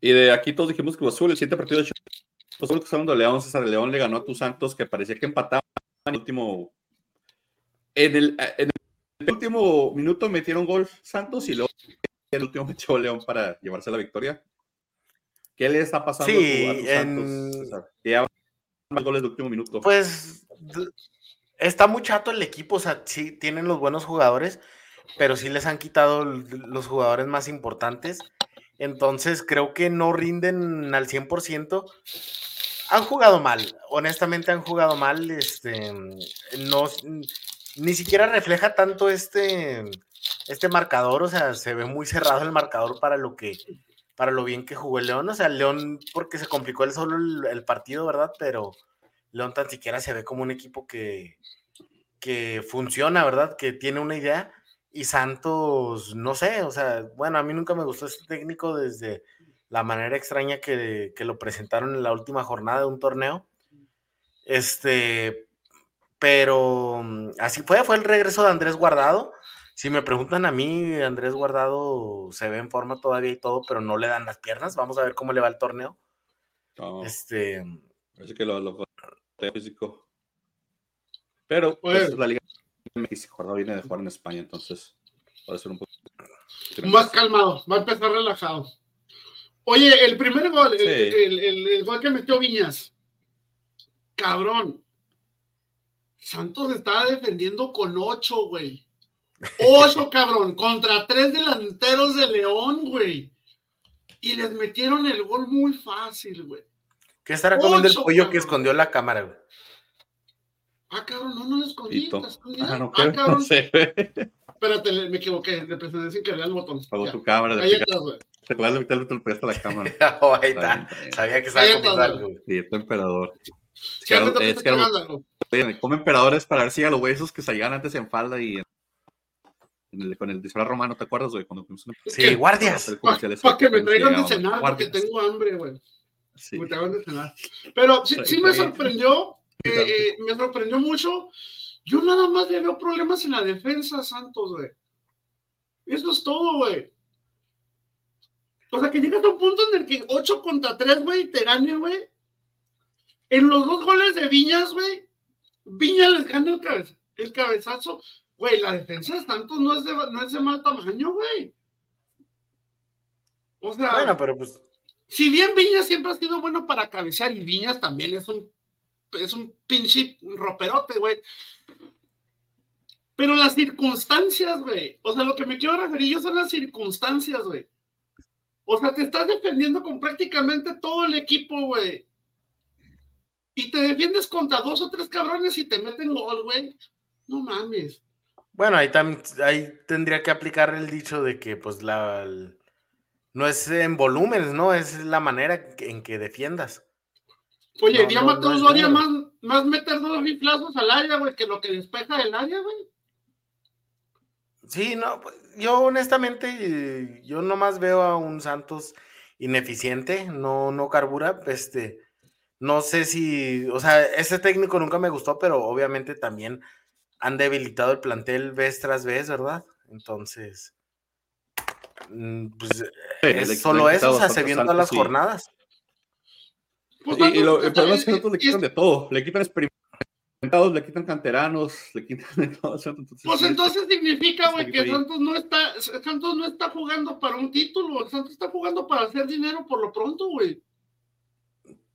Y de aquí todos dijimos que Azul, el siguiente partido de pues que hablando de León, César León le ganó a tus Santos, que parecía que empataba en el último. En el, en el último minuto metieron gol Santos y luego en el último metió León para llevarse la victoria. ¿Qué le está pasando a tus Santos? Que más goles último minuto. Pues está muy chato el equipo, o sea, sí tienen los buenos jugadores, pero sí les han quitado los jugadores más importantes. Entonces creo que no rinden al 100%. Han jugado mal, honestamente han jugado mal. Este, no, ni siquiera refleja tanto este, este marcador, o sea, se ve muy cerrado el marcador para lo que, para lo bien que jugó el León. O sea, León, porque se complicó el solo el, partido, ¿verdad? Pero León tan siquiera se ve como un equipo que, que funciona, ¿verdad? Que tiene una idea y Santos, no sé, o sea, bueno, a mí nunca me gustó este técnico desde la manera extraña que, lo presentaron en la última jornada de un torneo. Este, pero mm, así fue, fue el regreso de Andrés Guardado. Si me preguntan a mí, Andrés Guardado se ve en forma todavía y todo, pero no le dan las piernas. Vamos a ver cómo le va el torneo. Este. Parece que lo, lo físico. Pero pues, pues la liga Guardado viene de jugar en España, entonces puede ser un poco. Más calmado, va a empezar relajado. Oye, el primer gol, el, gol que metió Viñas, cabrón. Santos estaba defendiendo con ocho, güey. Ocho, cabrón, contra tres delanteros de León, güey. Y les metieron el gol muy fácil, güey. ¿Qué estará comiendo el pollo que escondió la cámara, güey? Ah, cabrón, no, no lo escondí. Ah, no, ah, cabrón. No sé. Espérate, me equivoqué. Le presioné sin querer el botón. Pagó tu cámara. Ahí estás, güey. Te acuerdas de meterle el pedazo a la cámara. *laughs* oh, ahí está. Sabía que estaba comiendo algo. Sí, tu emperador. Es que, es que come emperadores para ver si a los huesos que salían antes en falda y con el disfraz romano, ¿te acuerdas, güey? Cuando una... Sí, guardias. Para que me traigan de cenar, porque tengo hambre, güey. Sí. Me traigan de cenar. Pero sí, sí me sorprendió eh, me sorprendió mucho. Yo nada más le veo problemas en la defensa, Santos, güey. Eso es todo, güey. O sea, que llegas a un punto en el que 8 contra 3, güey, te gane, güey. En los dos goles de Viñas, güey, Viñas les gana el, cabezazo. Güey, la defensa de Santos no es de, no es de mal tamaño, güey. O sea, bueno, pero pues. Si bien Viñas siempre ha sido bueno para cabecear y Viñas también es un es un pinche roperote, güey. Pero las circunstancias, güey. O sea, lo que me quiero referir yo son las circunstancias, güey. O sea, te estás defendiendo con prácticamente todo el equipo, güey. Y te defiendes contra dos o tres cabrones y te meten gol, güey. No mames. Bueno, ahí, también, ahí tendría que aplicar el dicho de que, pues, la, no es en volúmenes, ¿no? Es la manera en que defiendas. Oye, no, ya mató no, más, más meter dos riflazos al área, güey, que lo que despeja el área, güey. Sí, no, pues, yo honestamente, yo nomás veo a un Santos ineficiente, no, no carbura, este, no sé si, o sea, ese técnico nunca me gustó, pero obviamente también han debilitado el plantel vez tras vez, ¿verdad? Entonces, mm, pues es solo eso, o sea, se viendo las jornadas. Pues y, lo, el problema es que nosotros le quitan de todo, le quitan experimentados, le quitan canteranos, *laughs* le quitan de todo. Entonces, pues entonces significa, güey, que Santos no está, Santos no está jugando para un título, Santos está jugando para hacer dinero por lo pronto, güey.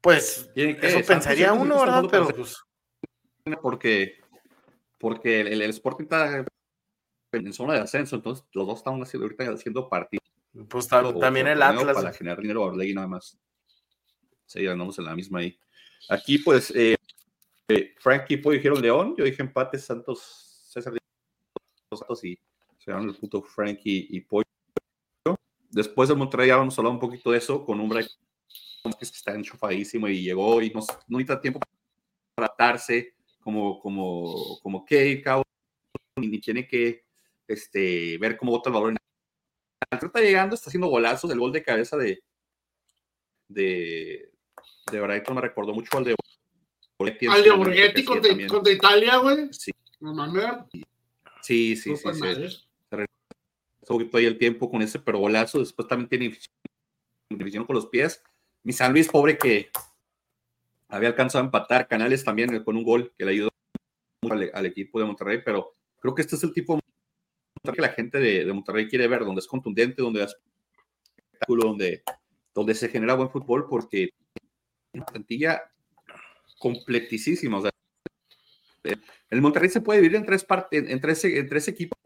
Pues eso pensaría uno, ¿verdad? Pero pues... Porque porque el, el Sporting está en zona de ascenso, entonces los dos están haciendo, ahorita haciendo partidos. Pues también el Atlas. Para generar dinero a nada más. Sí, andamos en la misma ahí. Aquí, pues, eh, eh, Frankie Pollo dijeron León, yo dije empate Santos, César Santos y se llaman el punto Frankie y Pollo. Después del Monterrey ya vamos a hablar un poquito de eso con un break que está enchufadísimo y llegó y no, no necesita tiempo para tratarse como, como, como Kate, ni tiene que este, ver cómo vota el valor. Está llegando, está haciendo golazos. El gol de cabeza de, de, de Brighton me recordó mucho al de al de Borghetti contra, contra, Italia, güey. Sí. No Sí, sí, sí. sí se ahí el tiempo con ese pero golazo. Después también tiene división con los pies. Mi San Luis, pobre que había alcanzado a empatar. Canales también con un gol que le ayudó al, al equipo de Monterrey, pero creo que este es el tipo que la gente de, de Monterrey quiere ver, donde es contundente, donde es espectáculo, donde, donde se genera buen fútbol, porque una plantilla completísima. O sea, el Monterrey se puede dividir en tres partes, en tres, en tres equipos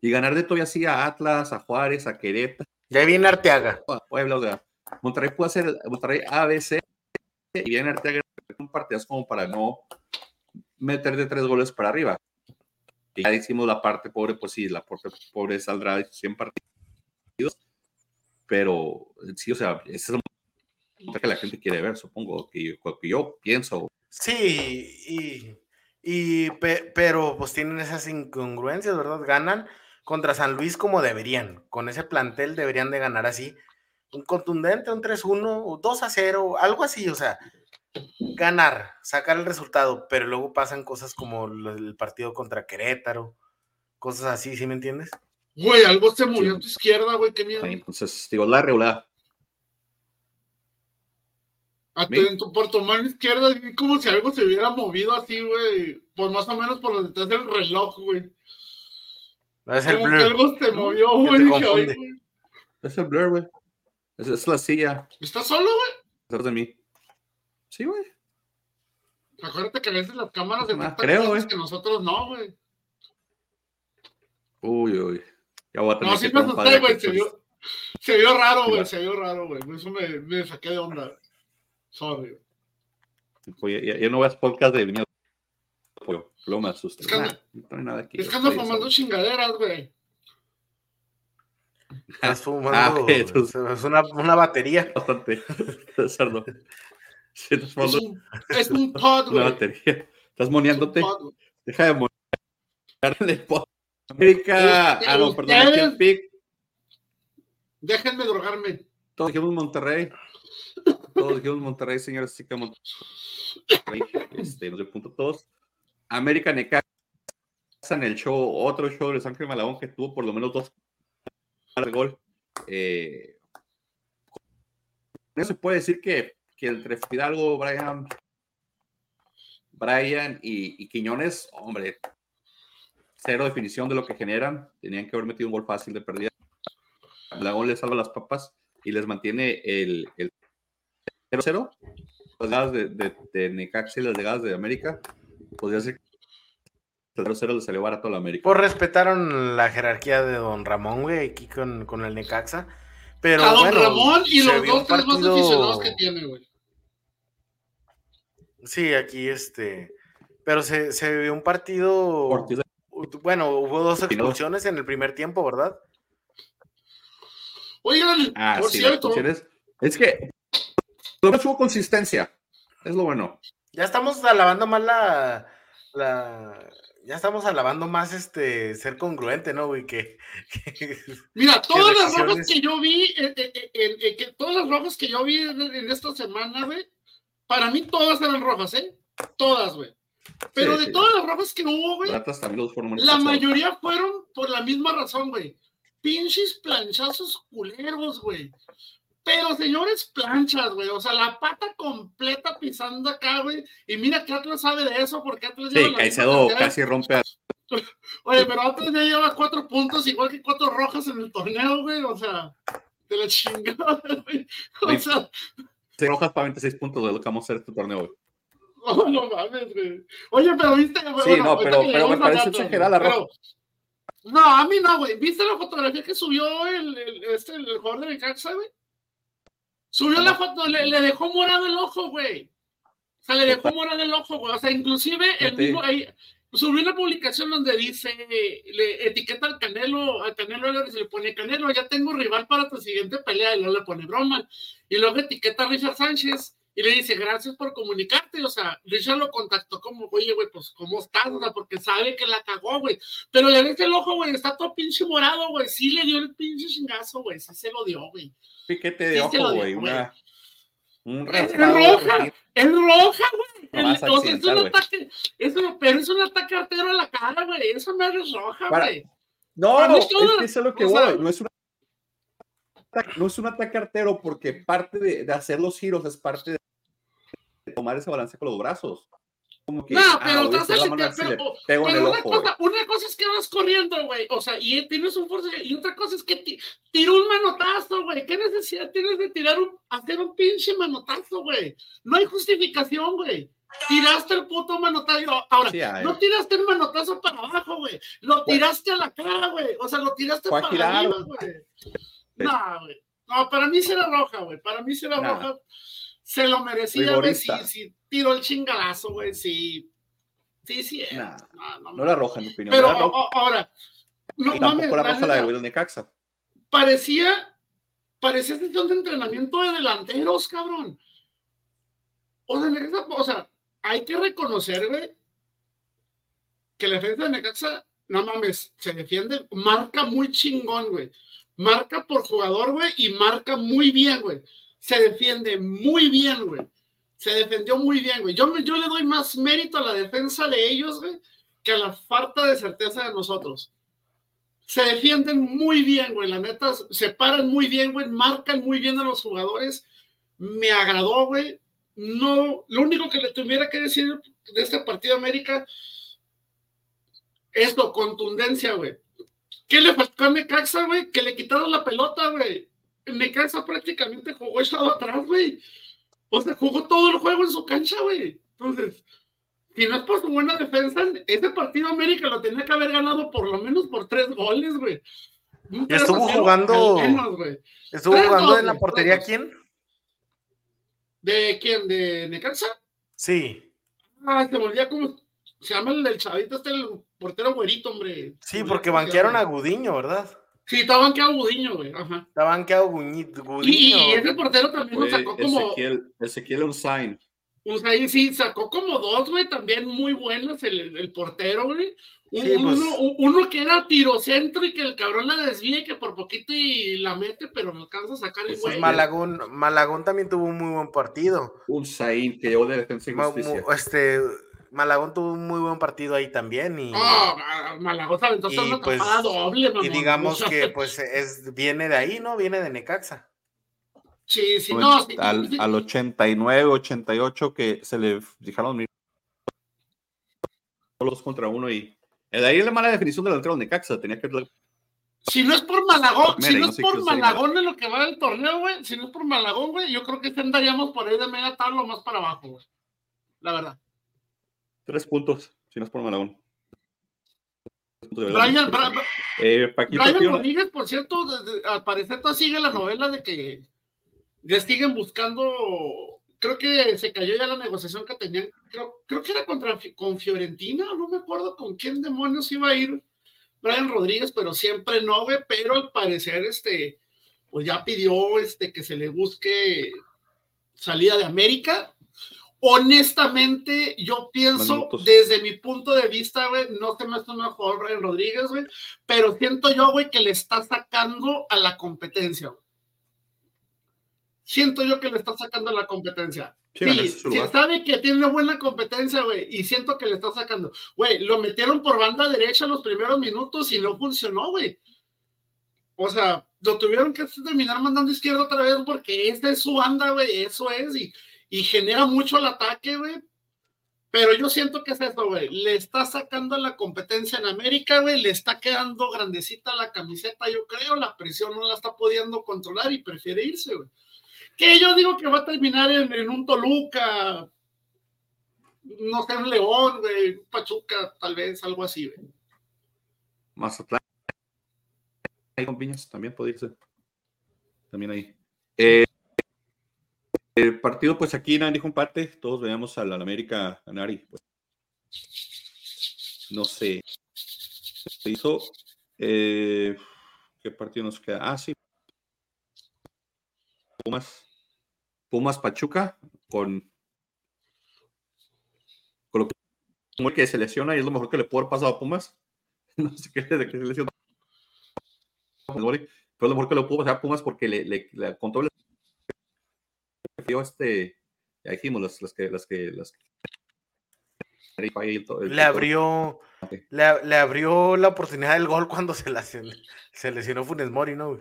y ganar de todavía así a Atlas, a Juárez, a Querétaro. Ya viene Arteaga. A Puebla, o sea, Monterrey puede hacer Monterrey ABC y viene Arteaga un partido como para no meter de tres goles para arriba. Y ya hicimos la parte pobre, pues sí, la parte pobre saldrá de 100 partidos, pero sí, o sea, ese es el que la gente quiere ver, supongo, que yo, que yo pienso. Sí, y y, pero pues tienen esas incongruencias, ¿verdad? Ganan contra San Luis como deberían. Con ese plantel deberían de ganar así. Un contundente, un 3-1, o 2-0, algo así, o sea, ganar, sacar el resultado, pero luego pasan cosas como el partido contra Querétaro, cosas así, ¿sí me entiendes? Güey, algo se murió a tu izquierda, güey, qué miedo. Entonces, digo, la regular por tu mano izquierda, como si algo se hubiera movido así, güey. Pues más o menos por los detrás del reloj, güey. es el como que algo se movió, *laughs* güey. Es el blur, güey. Es, es, la silla. ¿Estás solo, güey? Detrás de mí. Sí, güey. Acuérdate que a veces las cámaras de ah, creo, güey. que nosotros no, güey. Uy, uy. Ya voy a tener no, sí me asusté, güey. Se vio, se vio raro, güey. Se vio raro, güey. Eso me, me saqué de onda. Sorry. Pues ya, ya, no ves podcast de miedo. Lo me asusta. Es que no nada aquí, es que ando fumando chingaderas, güey. Estás fumando. Ah, es una, una batería. *laughs* Bastante. Cerdo. Sí, estás fumando. Es un, es un pod, güey. Una batería. Estás moneándote. Deja de monear el pod. América. Ah, no, perdón. Aquí el pick. Déjenme drogarme. Todos dijimos Monterrey. Todos dijimos Monterrey, señores, así que Monterrey, este, no sé, punto todos. América Necaxa en el show, otro show de San Ángel que tuvo por lo menos dos de gol. Eh, se puede decir que, que entre Fidalgo, Brian, Brian y, Quiñones, hombre, cero definición de lo que generan. Tenían que haber metido un gol fácil de pérdida. Malagón les salva las papas y les mantiene el, el 0-0, las llegadas de, de, Necaxa y las llegadas de América, podría ser el 0-0 le salió barato a la América. Pues respetaron la jerarquía de Don Ramón, güey, aquí con, con el Necaxa. Pero, a Don bueno, Ramón y los dos tres más aficionados que tiene, güey. Sí, aquí este. Pero se, se vio un partido. Bueno, hubo dos expulsiones en el primer tiempo, ¿verdad? Oigan, ah, por cierto. Es que no tuvo consistencia. Es lo bueno. Ya estamos alabando más la, la ya estamos alabando más este ser congruente, ¿no, güey? Que, Mira, todas las rojas que yo vi, eh, eh, eh, que, todas las rojas que yo vi en, esta semana, güey, para mí todas eran rojas, ¿eh? Todas, güey. Pero de todas las rojas que hubo, güey, la mayoría fueron por la misma razón, güey. Pinches planchazos culeros, güey. Pero señores, planchas, güey. O sea, la pata completa pisando acá, güey. Y mira que Atlas sabe de eso, porque Atlas sí, Caicedo casi rompe. A... *laughs* Oye, pero Atlas ya lleva cuatro puntos, igual que cuatro rojas en el torneo, güey. O sea, de la chingada, güey. O sea. Seis rojas para 26 puntos de lo que vamos a hacer este torneo, güey. *laughs* Oh, no mames, güey. Oye, pero viste. Sí, no, pero, pero me parece exagerada la roja. No, a mí no, güey. ¿Viste la fotografía que subió el, el, este, el jugador de Necaxa, güey? Subió la foto, le, le, dejó morado el ojo, güey. O sea, le dejó morado el ojo, güey. O sea, inclusive el mismo, ahí, subió una publicación donde dice, le etiqueta al Canelo, al Canelo y se le pone Canelo, ya tengo rival para tu siguiente pelea, y luego le pone broma. Y luego etiqueta a Richard Sánchez y le dice, gracias por comunicarte. O sea, Richard lo contactó como, oye, güey, pues, ¿cómo estás? O sea, porque sabe que la cagó, güey. Pero le ves el ojo, güey, está todo pinche morado, güey. Sí le dio el pinche chingazo, güey. Sí se lo dio, güey. Piquete de ojo, güey. Una... Un es roja, es roja, güey. o sea, es un ataque, eso, pero es un ataque artero a la cara, güey. Eso no es roja, güey. No, no, es que eso es lo que voy. No es una no es un ataque artero porque parte de, de, hacer los giros es parte de tomar ese balance con los brazos. Como que, no, pero, ah, estás pero, pero, pero una, cosa, una, cosa, es que vas corriendo, güey, o sea, y tienes un fuerza, y otra cosa es que tiró un manotazo, güey. ¿Qué necesidad tienes de tirar un, hacer un pinche manotazo, güey? No hay justificación, güey. Tiraste el puto manotazo. Ahora, no tiraste el manotazo para abajo, güey. Lo tiraste a la cara, güey. O sea, lo tiraste para arriba, güey. No, güey. No, para mí será roja, güey. Para mí será roja. Se lo merecía, güey. Si, si tiró el chingalazo, güey. Sí. Sí, sí. no, no, no, era roja, en mi opinión. Pero ahora. No, y tampoco era roja la de Will Necaxa. Parecía. Parecía sesión de entrenamiento de delanteros, cabrón. O sea, o sea, hay que reconocer, güey, que la defensa de Necaxa, no mames, se defiende, marca muy chingón, güey marca por jugador, güey, y marca muy bien, güey. Se defiende muy bien, güey. Se defendió muy bien, güey. Yo, yo le doy más mérito a la defensa de ellos, güey, que a la falta de certeza de nosotros. Se defienden muy bien, güey. La neta, se paran muy bien, güey. Marcan muy bien a los jugadores. Me agradó, güey. No, lo único que le tuviera que decir de este partido América es lo contundencia, güey ¿Qué le faltó a Necaxa, güey? Que le quitaron la pelota, güey. Necaxa prácticamente jugó echado atrás, güey. O sea, jugó todo el juego en su cancha, güey. Entonces, si no es por su buena defensa, ese partido América lo tenía que haber ganado por lo menos por tres goles, güey. Estuvo jugando. Estuvo jugando en la portería, ¿quién? ¿De quién? ¿De Necaxa? Sí. Ah, se volvía como. Se llama el, el chavito, este, el portero güerito, hombre. Sí, porque banquearon a Gudiño, ¿verdad? Sí, está banqueado Gudiño, güey. Ajá. Está banqueado Gudiño. Y ese portero también nos sacó como. Ezequiel, Ezequiel Unzain. Unzain, sí, sacó como dos, güey, también muy buenos el, el portero, güey. Sí, uno, pues... uno, que era tirocentro y que el cabrón la desvíe que por poquito y la mete, pero no alcanza a sacar el güey. Malagón, Malagón también tuvo un muy buen partido. Unzain, que llevó de defensa y justicia. Este, Malagón tuvo un muy buen partido ahí también. Y, oh, Malagón entonces y, pues, doble, Y digamos que pues es, viene de ahí, ¿no? Viene de Necaxa. Sí, sí, no. al, al 89, 88 que se le dejaron los contra uno y de ahí es la mala definición del delantero de Necaxa, tenía que si no es por Malagón, si no es por Malagón en lo que va del torneo, güey, si no es por Malagón, güey, yo creo que andaríamos por ahí de media tabla más para abajo, güey. La verdad. Tres puntos, si no es por Malagón. Brian, eh, Brian Rodríguez, por cierto, al parecer sigue la novela de que ya siguen buscando. Creo que se cayó ya la negociación que tenían. Creo, creo que era contra con Fiorentina, no me acuerdo con quién demonios iba a ir Brian Rodríguez, pero siempre no, güey. Pero al parecer, este, pues ya pidió este que se le busque salida de América honestamente, yo pienso, desde mi punto de vista, güey, no se me hace un mejor Ryan Rodríguez, güey, pero siento yo, güey, que le está sacando a la competencia. Siento yo que le está sacando a la competencia. Sí, sí, sabe que tiene buena competencia, güey, y siento que le está sacando. Güey, lo metieron por banda derecha los primeros minutos y no funcionó, güey. O sea, lo tuvieron que terminar mandando izquierda otra vez porque esta es su banda, güey, eso es, y y genera mucho el ataque, güey. Pero yo siento que es eso, güey. Le está sacando la competencia en América, güey. Le está quedando grandecita la camiseta, yo creo. La presión no la está pudiendo controlar y prefiere irse, güey. Que yo digo que va a terminar en, un Toluca. no sé, un León, güey, Pachuca, tal vez, algo así, güey. Mazatlán. Ahí con Piñas también podría ser. También ahí. Eh, el partido, pues aquí nadie dijo empate. Todos veíamos al, América ganar y pues. No sé. Se hizo. Eh, ¿Qué partido nos queda? Ah, sí. Pumas. Pumas Pachuca con. Con lo que, que se lesiona y es lo mejor que le puede haber pasado a Pumas. *laughs* No sé qué de que se lesiona. Pero lo mejor que le pudo pasar a Pumas porque le, le, contó este. Ya dijimos, las, las que. Las que las, le abrió, le, le, abrió la oportunidad del gol cuando se, la, se lesionó Funes Mori, ¿no?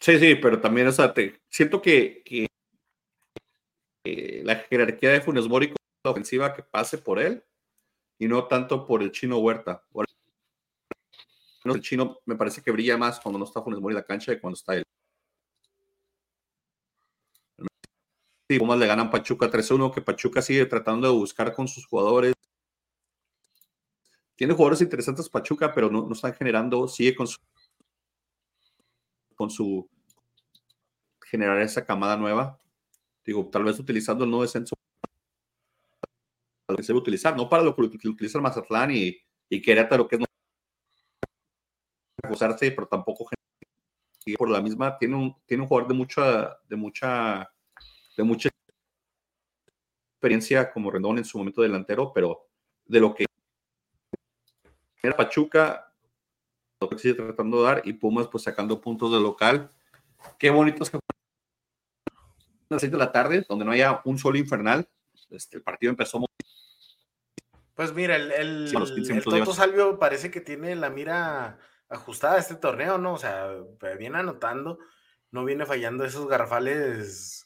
Sí, sí, pero también, o sea, te, siento que, que la jerarquía de Funes Mori con la ofensiva que pase por él y no tanto por el chino Huerta. el chino me parece que brilla más cuando no está Funes Mori en la cancha que cuando está él. Sí, Pumas le ganan Pachuca 3-1, que Pachuca sigue tratando de buscar con sus jugadores. Tiene jugadores interesantes Pachuca, pero no, no están generando, sigue con su, con su generar esa camada nueva. Digo, tal vez utilizando el nuevo descenso para lo que se debe utilizar, no para lo que utiliza el Mazatlán y, y Querétaro, que es no acusarse, pero tampoco por la misma, tiene un, tiene un jugador de mucha, de mucha de mucha experiencia como Rendón en su momento delantero, pero de lo que era Pachuca, lo que sigue tratando de dar, y Pumas pues sacando puntos de local. Qué bonitos que las 6 de la tarde, donde no haya un sol infernal. Este, el partido empezó muy... Pues mira, el, el, el Toto Salvio parece que tiene la mira ajustada a este torneo, ¿no? O sea, viene anotando, no viene fallando esos garrafales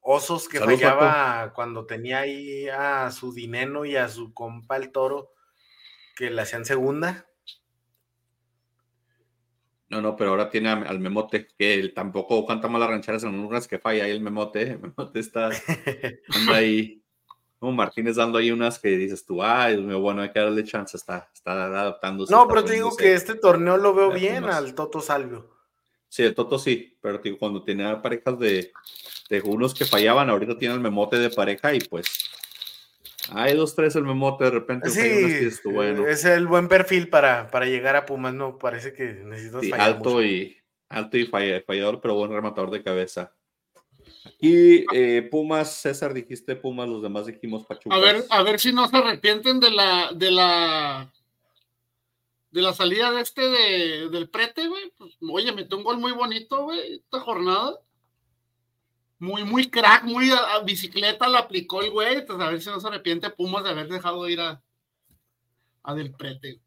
Osos que fallaba cuando tenía ahí a su dinero y a su compa el toro que le hacían segunda. No, no, pero ahora tiene al memote, que él tampoco canta malas rancheras en unas que falla ahí el memote. El *laughs* memote está ahí. Como Martínez dando ahí unas que dices tú, ay, bueno, hay que darle chance, está, está adaptándose. No, pero te digo que este torneo lo veo bien al Toto Salvio. Sí, el Toto sí, pero digo, cuando tenía parejas de, de unos que fallaban, ahorita tiene el memote de pareja y pues hay dos, tres el memote de repente. Sí, es el buen perfil para, para llegar a Pumas, no parece que necesitas sí, alto y alto y fallador, pero buen rematador de cabeza. Y eh, Pumas, César, dijiste Pumas, los demás dijimos Pachuca. A ver, a ver si no se arrepienten de la, de la, de la salida de este de, del prete, güey. Pues, oye, metió un gol muy bonito, güey, esta jornada muy, muy crack, muy a, bicicleta la aplicó el güey, pues, a ver si no se arrepiente Pumas de haber dejado ir a, a Del Prete.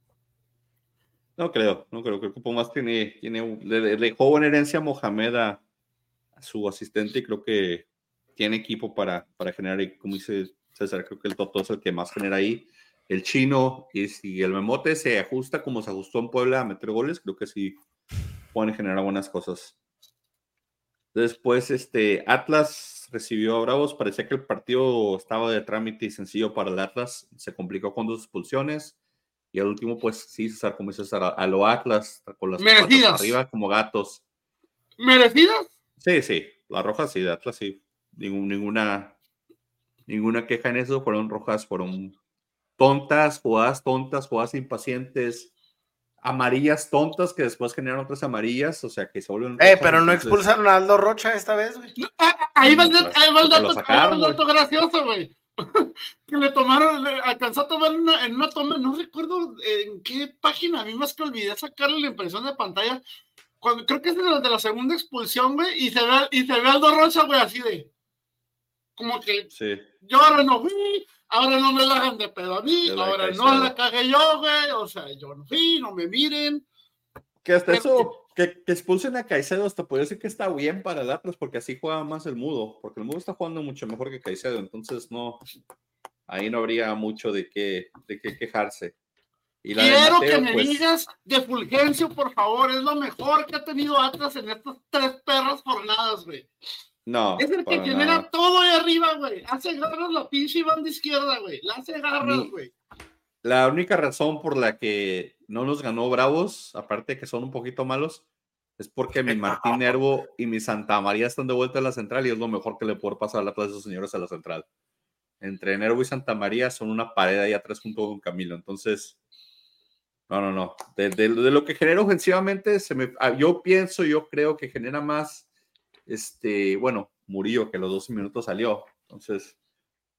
No creo, no creo, creo que Pumas tiene, tiene le, dejó buena herencia a Mohamed a, su asistente y creo que tiene equipo para, para generar, como dice César, creo que el Toto es el que más genera ahí. El chino, y si el Memote se ajusta como se ajustó en Puebla a meter goles, creo que sí pueden generar buenas cosas. Después, este, Atlas recibió a Bravos. Parecía que el partido estaba de trámite y sencillo para el Atlas. Se complicó con dos expulsiones. Y el último, pues sí, César, como dice César, a lo Atlas, con las Merecidas. arriba como gatos. ¿Merecidas? Sí, sí. Las rojas sí, de Atlas sí. ninguna, ninguna queja en eso. Fueron rojas, fueron tontas, jugadas tontas, jugadas impacientes amarillas tontas que después generan otras amarillas, o sea que se vuelven. Eh, pero no expulsaron a Aldo Rocha esta vez, güey. Ah, ah, ahí va el, dato, gracioso, güey. *laughs* que le tomaron, le alcanzó a tomar una, en una toma, no recuerdo en qué página, a mí más que olvidé sacarle la impresión de pantalla. Cuando, creo que es de la, de la segunda expulsión, güey, y se ve, y se ve Aldo Rocha, güey, así de. Como que sí. yo ahora no fui, ahora no me la hagan de pedo a mí, ahora no la cagué yo, güey, o sea, yo no fui, no me miren. Que hasta eso, que, que, expulsen a Caicedo, hasta puede decir que está bien para el Atlas, porque así juega más el Mudo, porque el Mudo está jugando mucho mejor que Caicedo, entonces no, ahí no habría mucho de qué, de qué quejarse. Y Quiero que me pues digas de Fulgencio, por favor, es lo mejor que ha tenido Atlas en estas tres perras jornadas, güey. No. Es el que genera todo de arriba, güey. Hace garras la pinche banda izquierda, güey. La hace garras, güey. La única razón por la que no nos ganó Bravos, aparte de que son un poquito malos, es porque mi *laughs* Martín Nervo y mi Santa María están de vuelta a la central y es lo mejor que le puedo pasar a la plaza de esos señores a la central. Entre Nervo y Santa María son una pared ahí atrás junto con Camilo. Entonces, no, no, no. De, lo que genera ofensivamente, se me, ah, yo pienso, yo creo que genera más, este, bueno, Murillo, que los 12 minutos salió. Entonces,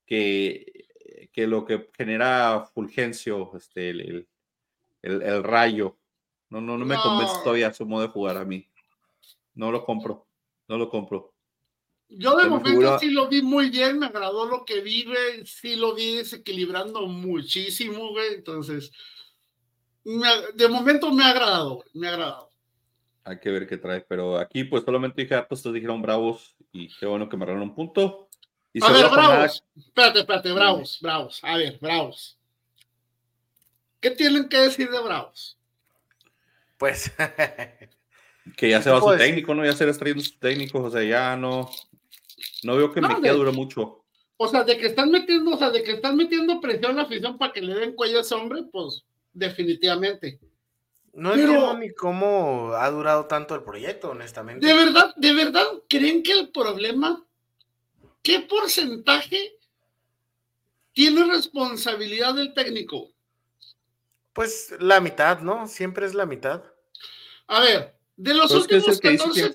que, que lo que genera Fulgencio, este, el, el, rayo. No, no, no me convence todavía su modo de jugar a mí. No lo compro, no lo compro. Yo de momento sí lo vi muy bien, me agradó lo que vi, güey. Sí lo vi desequilibrando muchísimo, güey. Entonces, de momento me ha agradado, me ha agradado. Hay que ver qué trae, pero aquí pues solamente dije, pues ustedes dijeron bravos y qué bueno que me un punto. a ver, bravos. Espérate, espérate, bravos, bravos. A ver, bravos. ¿Qué tienen que decir de bravos? Pues. *laughs* que ya se va su técnico, ¿no? Ya se les trayendo sus técnicos, o sea, ya no. No veo que me quede dure mucho. O sea, de que están metiendo, o sea, de que están metiendo presión a la afición para que le den cuello a ese hombre, pues definitivamente. No entiendo ni cómo ha durado tanto el proyecto, honestamente. De verdad, de verdad, ¿creen que el problema, qué porcentaje tiene responsabilidad del técnico? Pues la mitad, ¿no? Siempre es la mitad. A ver, de los pues últimos 14,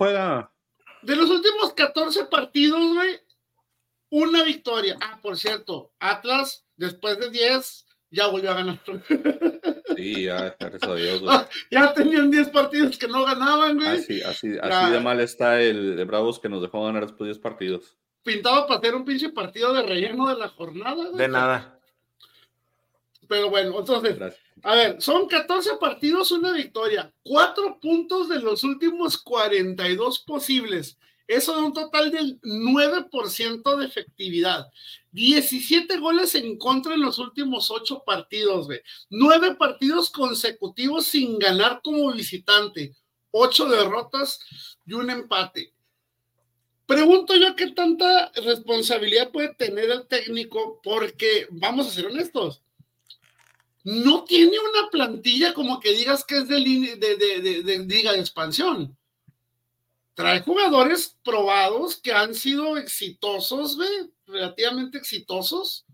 de los últimos 14 partidos, güey, una victoria. Ah, por cierto, Atlas, después de 10, ya volvió a ganar. *laughs* Sí, ya, gracias a Dios. Ah, ya tenían 10 partidos que no ganaban, güey. Así, así, así de mal está el de Bravos que nos dejó ganar después de 10 partidos. Pintado para hacer un pinche partido de relleno de la jornada, güey. De nada. Pero bueno, entonces, a ver, son 14 partidos, una victoria, cuatro puntos de los últimos 42 posibles. Eso da un total del 9% de efectividad. 17 goles en contra en los últimos ocho partidos, güey. Nueve partidos consecutivos sin ganar como visitante. Ocho derrotas y un empate. Pregunto yo qué tanta responsabilidad puede tener el técnico, porque vamos a ser honestos. No tiene una plantilla como que digas que es de, de, de liga de expansión trae jugadores probados que han sido exitosos, güey, relativamente exitosos,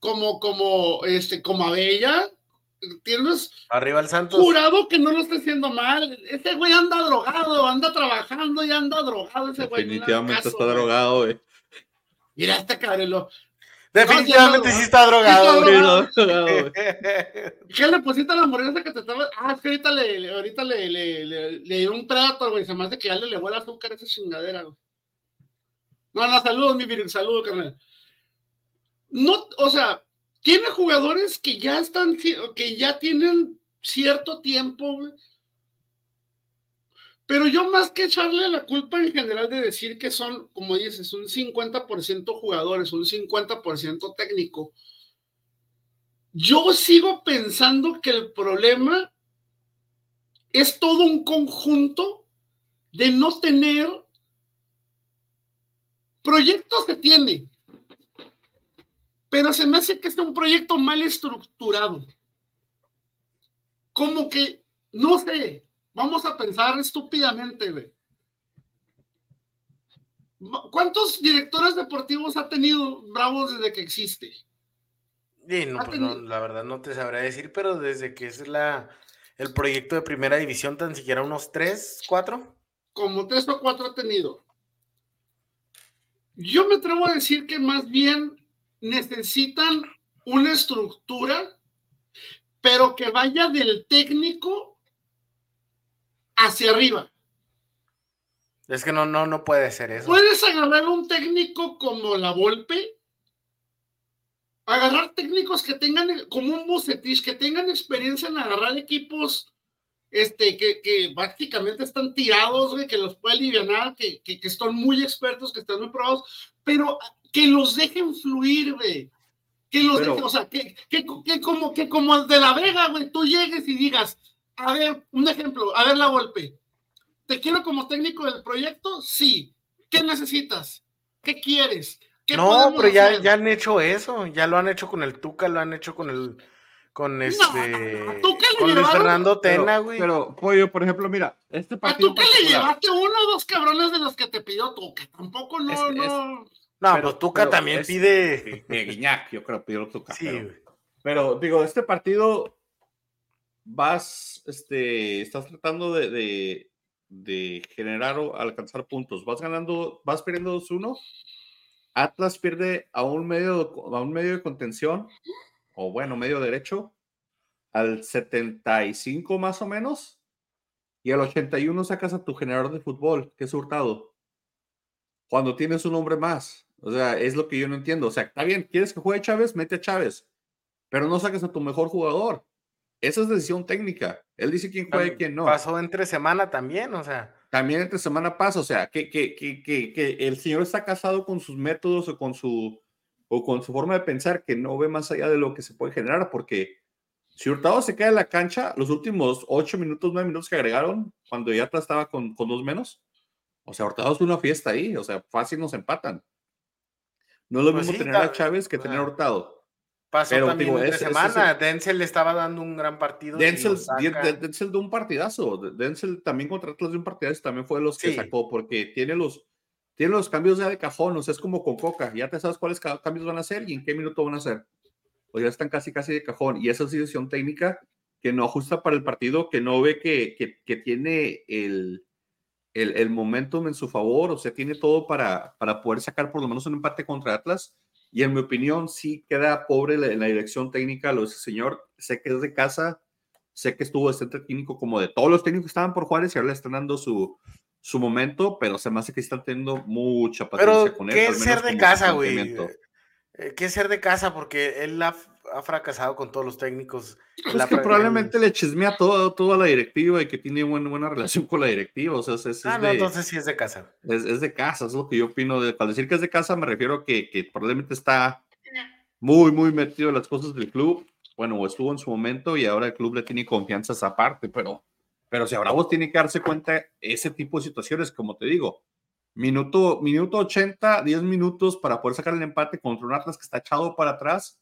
como, como, este, como Abella, tienes arriba el Santos. Jurado que no lo está haciendo mal ese güey anda drogado anda trabajando y anda drogado ese güey definitivamente está drogado güey. Mira este cabrelo Definitivamente sí está drogado. *laughs* ¿Qué le pusiste a la hamburguesa que te estaba? Ah, es que ahorita le, ahorita le, le, le, dio un trato, güey. Se me hace que ya le le el azúcar a esa chingadera, güey. No, no, saludos, mi virgen, saludos, carnal. No, o sea, tiene jugadores que ya están, que ya tienen cierto tiempo, güey pero yo más que echarle la culpa en general de decir que son, como dices, un 50% jugadores, un 50% técnico, yo sigo pensando que el problema es todo un conjunto de no tener proyectos que tiene, pero se me hace que es un proyecto mal estructurado. Como que, no sé, Vamos a pensar estúpidamente, güey. ¿Cuántos directores deportivos ha tenido Bravos desde que existe? Pues la verdad no te sabré decir, pero desde que es la, el proyecto de primera división, tan siquiera unos tres, cuatro. Como tres o cuatro ha tenido. Yo me atrevo a decir que más bien necesitan una estructura, pero que vaya del técnico hacia arriba. Es que no, no, no puede ser eso. Puedes agarrar un técnico como la Volpe, agarrar técnicos que tengan, como un Bucetich, que tengan experiencia en agarrar equipos este, que, que básicamente están tirados, que los puede aliviar, que, que, que, están muy expertos, que están muy probados, pero que los dejen fluir, güey. Que los dejen, o sea, que, que, como, que como de la Vega, güey, tú llegues y digas, a ver, un ejemplo, a ver la golpe. ¿Te quiero como técnico del proyecto? Sí. ¿Qué necesitas? ¿Qué quieres? no, pero ya, ya han hecho eso, ya lo han hecho con el Tuca, lo han hecho con el con este con Luis Fernando Tena, güey. Pero, Pollo, por ejemplo, mira, este partido. ¿A Tuca le llevaste uno o dos cabrones de los que te pidió Tuca? Tampoco no, no. no, pero, Tuca también pide. Guiñac, yo creo, pidió Tuca. Sí, pero, pero, digo, este partido vas, este, estás tratando de, de, generar o alcanzar puntos. Vas ganando, vas perdiendo 2-1 Atlas pierde a un medio, a un medio de contención, o bueno, medio derecho, al 75 más o menos, y al 81 sacas a tu generador de fútbol, que es Hurtado. Cuando tienes un hombre más. O sea, es lo que yo no entiendo. O sea, está bien, quieres que juegue Chávez, mete a Chávez, pero no saques a tu mejor jugador. Esa es decisión técnica. Él dice quién juega y quién no. Pasó entre semana también, o sea también entre semana pasa, o sea, que, que, que, que, el señor está casado con sus métodos o con su, o con su forma de pensar que no ve más allá de lo que se puede generar, porque si Hurtado se queda en la cancha, los últimos ocho minutos, nueve minutos que agregaron, cuando ya estaba con, con dos menos, o sea, Hurtado es una fiesta ahí, o sea, fácil nos empatan. No es lo pues mismo tener a Chávez que tener a Hurtado. Pasó pero, también digo, semana. Denzel le estaba dando un gran partido. Denzel, Denzel de un partidazo. Denzel también contra Atlas de un partidazo también fue de los que sacó porque tiene los, tiene los cambios ya de cajón. O sea, es como con Coca. Ya te sabes cuáles cambios van a hacer y en qué minuto van a hacer. O ya están casi, casi de cajón. Y esa es decisión técnica que no ajusta para el partido, que no ve que, que, que tiene el, el, el, momentum en su favor. O sea, tiene todo para, para poder sacar por lo menos un empate contra Atlas y en mi opinión, sí queda pobre en la dirección técnica lo de ese señor. Sé que es de casa, sé que estuvo de centro técnico como de todos los técnicos que estaban por Juárez y ahora le están dando su, su momento, pero se me hace que están teniendo mucha paciencia con él. ¿Qué es ser de casa, güey? Eh, ¿Qué es ser de casa? Porque él ha ha fracasado con todos los técnicos. Es que probablemente le chismea todo, toda la directiva y que tiene buena, buena relación con la directiva. O sea, es, ah, no, entonces sí es de casa. Es, de casa, es lo que yo opino. De, al decir que es de casa, me refiero a que, que probablemente está muy, muy metido en las cosas del club. Bueno, estuvo en su momento y ahora el club le tiene confianza a esa parte, pero, pero si ahora vos tiene que darse cuenta ese tipo de situaciones, como te digo, minuto, minuto 80, 10 minutos para poder sacar el empate contra un Atlas que está echado para atrás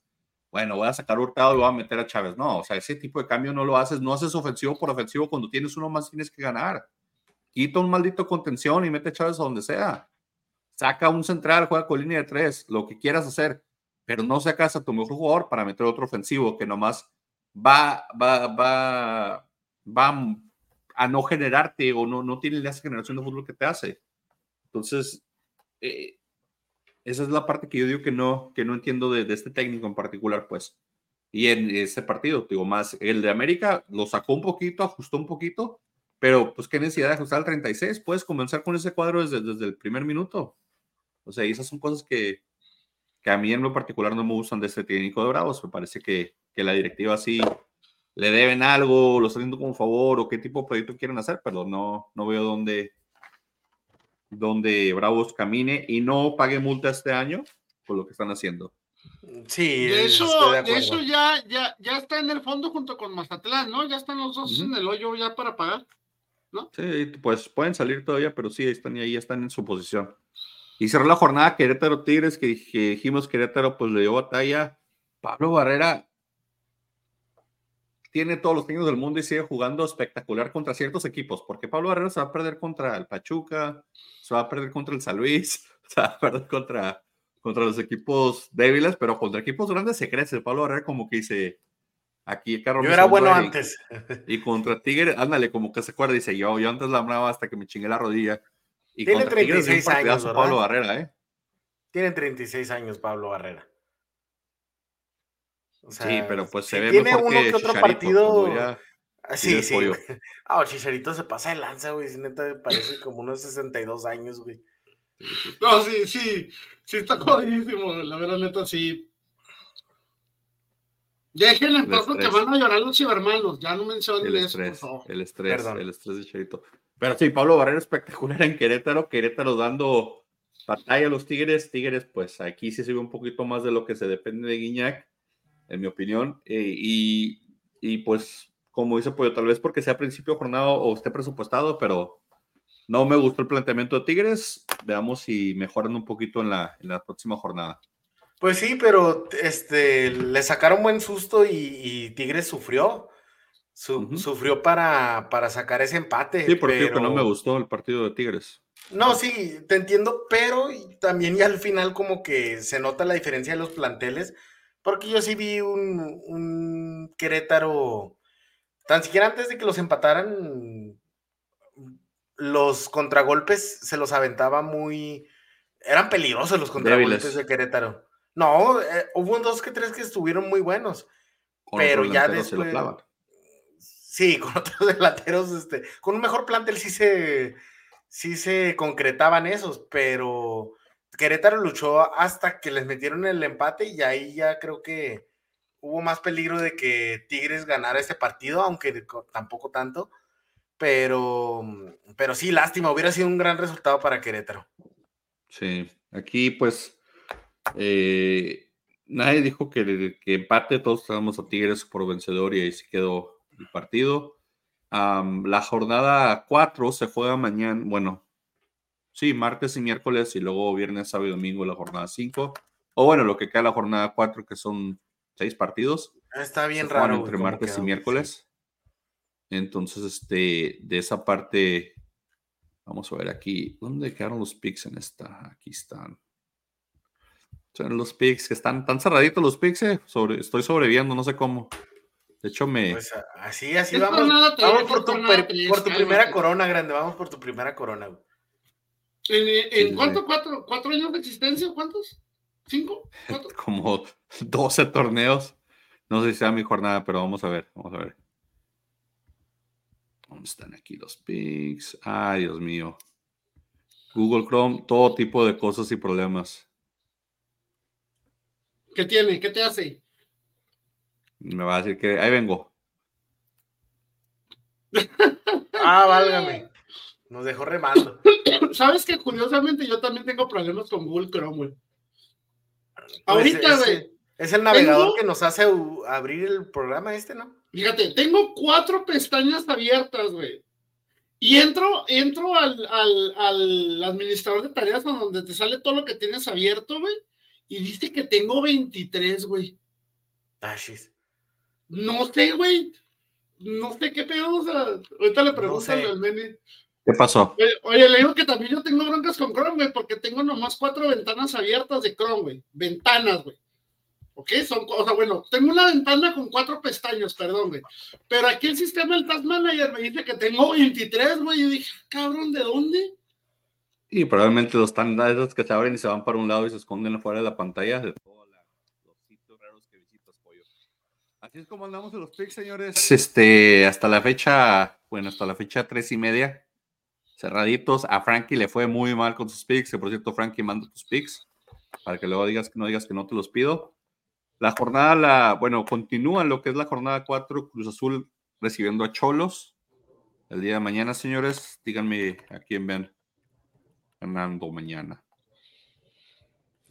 bueno, voy a sacar Hurtado y voy a meter a Chávez. No, o sea, ese tipo de cambio no lo haces, no haces ofensivo por ofensivo cuando tienes uno más tienes que ganar. Quita un maldito contención y mete a Chávez a donde sea. Saca un central, juega con línea de tres, lo que quieras hacer, pero no sacas a tu mejor jugador para meter otro ofensivo que nomás va, va, va, va a no generarte o no, no tiene esa generación de fútbol que te hace. Entonces, eh, esa es la parte que yo digo que no, que no entiendo de, este técnico en particular, pues. Y en ese partido, digo, más el de América lo sacó un poquito, ajustó un poquito, pero pues qué necesidad de ajustar al 36, puedes comenzar con ese cuadro desde, desde el primer minuto. O sea, esas son cosas que, que a mí en lo particular no me gustan de este técnico de Bravos. Me parece que, que la directiva sí le deben algo, lo están haciendo como favor o qué tipo de proyecto quieren hacer, pero no, no veo dónde, donde Bravos camine y no pague multa este año por lo que están haciendo. Sí, de eso, de, eso ya, ya, ya está en el fondo junto con Mazatlán, ¿no? Ya están los dos en el hoyo ya para pagar, ¿no? Sí, pues pueden salir todavía, pero sí, están ahí, están en su posición. Y cerró la jornada Querétaro Tigres, que, dijimos Querétaro, pues le dio batalla. Pablo Barrera tiene todos los técnicos del mundo y sigue jugando espectacular contra ciertos equipos, porque Pablo Barrera se va a perder contra el Pachuca, se va a perder contra el San Luis, *laughs* se va a perder contra, contra los equipos débiles, pero contra equipos grandes se crece. Pablo Barrera como que dice, aquí Carlos. Yo era bueno antes. *laughs* Y contra Tigre, ándale, como que se acuerda, dice, yo, yo antes la amaba hasta que me chingué la rodilla. Y Tiene 36 años, Pablo Barrera, ¿eh? Tiene 36 años Pablo Barrera. Sí, pero pues se ve tiene mejor uno que, otro partido. Sí, sí. *laughs* Ah, el Chicharito se pasa de lanza, güey. Si neta parece como unos 62 años, güey. No, sí, sí. Sí, está jodidísimo. La verdad, neta, sí. Déjenle en paz que van a llorar los cibermanos. Ya no mencionen el eso. Estrés, El estrés, el estrés de Chicharito. Pero sí, Pablo Barrero espectacular en Querétaro. Querétaro dando batalla a los Tigres. Tigres, pues aquí sí se ve un poquito más de lo que se depende de Guiñac, en mi opinión. Eh, y, y pues como dice Pollo, tal vez porque sea principio jornada o esté presupuestado, pero no me gustó el planteamiento de Tigres. Veamos si mejoran un poquito en la, en la próxima jornada. Pues sí, pero este, le sacaron buen susto y, Tigres sufrió. Sufrió para, para, sacar ese empate. Sí, porque no me gustó el partido de Tigres. No, sí, te entiendo, pero también ya al final como que se nota la diferencia de los planteles, porque yo sí vi un, un Querétaro, tan siquiera antes de que los empataran, los contragolpes se los aventaba muy, eran peligrosos los contragolpes de Querétaro. No, eh, hubo dos que tres que estuvieron muy buenos, pero ya después... Sí, con *laughs* otros delanteros, este, con un mejor plantel sí se sí se concretaban esos, pero Querétaro luchó hasta que les metieron el empate y ahí ya creo que hubo más peligro de que Tigres ganara ese partido, aunque tampoco tanto. Pero, pero sí, lástima, hubiera sido un gran resultado para Querétaro. Sí, aquí pues eh, nadie dijo que, que empate, todos estábamos a Tigres por vencedor y ahí se quedó el partido la jornada 4 se juega mañana, bueno, sí, martes y miércoles y luego viernes, sábado y domingo la jornada 5. O bueno, lo que queda la jornada 4 que son seis partidos. Está bien raro. Entre martes y miércoles. Entonces, este, de esa parte, vamos a ver aquí, ¿dónde quedaron los picks en esta? Aquí están. Son los picks que están tan cerraditos los picks, eh, sobre, estoy sobreviviendo, no sé cómo. De hecho, me. Pues así, así vamos. vamos por, tu, por tu primera corona, grande. Vamos por tu primera corona. ¿En, en cuánto? Cuatro, ¿Cuatro años de existencia? ¿Cuántos? ¿Cinco? *laughs* Como 12 torneos. No sé si sea mi jornada, pero vamos a ver. Vamos a ver. ¿Dónde están aquí los pics? Ay, Dios mío. Google Chrome, todo tipo de cosas y problemas. ¿Qué tiene? ¿Qué te hace? Me va a decir que ahí vengo. ah, válgame. Nos dejó remando. *laughs* *laughs* ¿Sabes que curiosamente yo también tengo problemas con Google Chrome, güey? Pues Ahorita, güey. Es, el navegador que nos hace abrir el programa este, ¿no? Fíjate, tengo cuatro pestañas abiertas, güey. Y entro, entro al, al, al, administrador de tareas donde te sale todo lo que tienes abierto, güey. Y dice que tengo 23, güey. Ah, no sé, güey. No sé qué pedo. O sea, ahorita le pregunto al Meni. ¿Qué pasó? Oye, le digo que también yo tengo broncas con Chrome, güey, porque tengo nomás cuatro ventanas abiertas de Chrome, güey. Ventanas, güey. ¿Ok? Son, o sea, bueno, tengo una ventana con cuatro pestañas, perdón, güey. Pero aquí el sistema del Task Manager me dice que tengo 23, güey. Yo dije, cabrón, ¿de dónde? Y probablemente los esos que se abren y se van para un lado y se esconden fuera de la pantalla de Así es como andamos en los picks, señores. Este, hasta la fecha, bueno, hasta la fecha tres y media, cerraditos. A Frankie le fue muy mal con sus picks, que por cierto, Frankie manda tus picks, para que luego digas que no digas que no te los pido. La jornada, la, bueno, continúa lo que es la jornada 4, Cruz Azul recibiendo a Cholos. El día de mañana, señores, díganme a quién ven ganando mañana.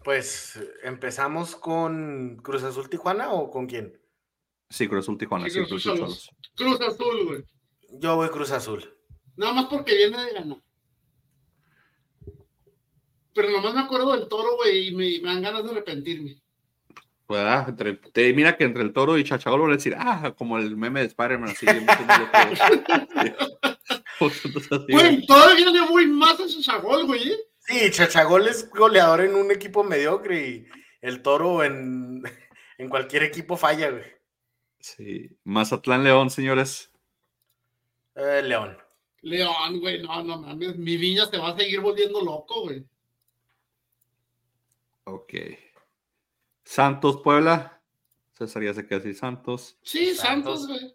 Pues empezamos con Cruz Azul Tijuana o con quién? Sí, Cruz Azul Tijuana. Sí, Cruz, Cruz Azul, güey. Yo voy Cruz Azul. Nada más porque viene de ganar. Pero nomás me acuerdo del toro, güey, y me, dan ganas de arrepentirme. Pues, ah, te, mira que entre el toro y Chachagol van a decir, ah, como el meme de Spider-Man, así. *laughs* *laughs* Güey, todavía le voy más a Chachagol, güey. Sí, Chachagol es goleador en un equipo mediocre y el toro en, *laughs* en cualquier equipo falla, güey. Sí. Mazatlán León, señores. Eh, León. León, güey, no, no mames. Mi viña se va a seguir volviendo loco, güey. Ok. Santos, Puebla. César ya se queda así, Santos. Sí, Santos, güey.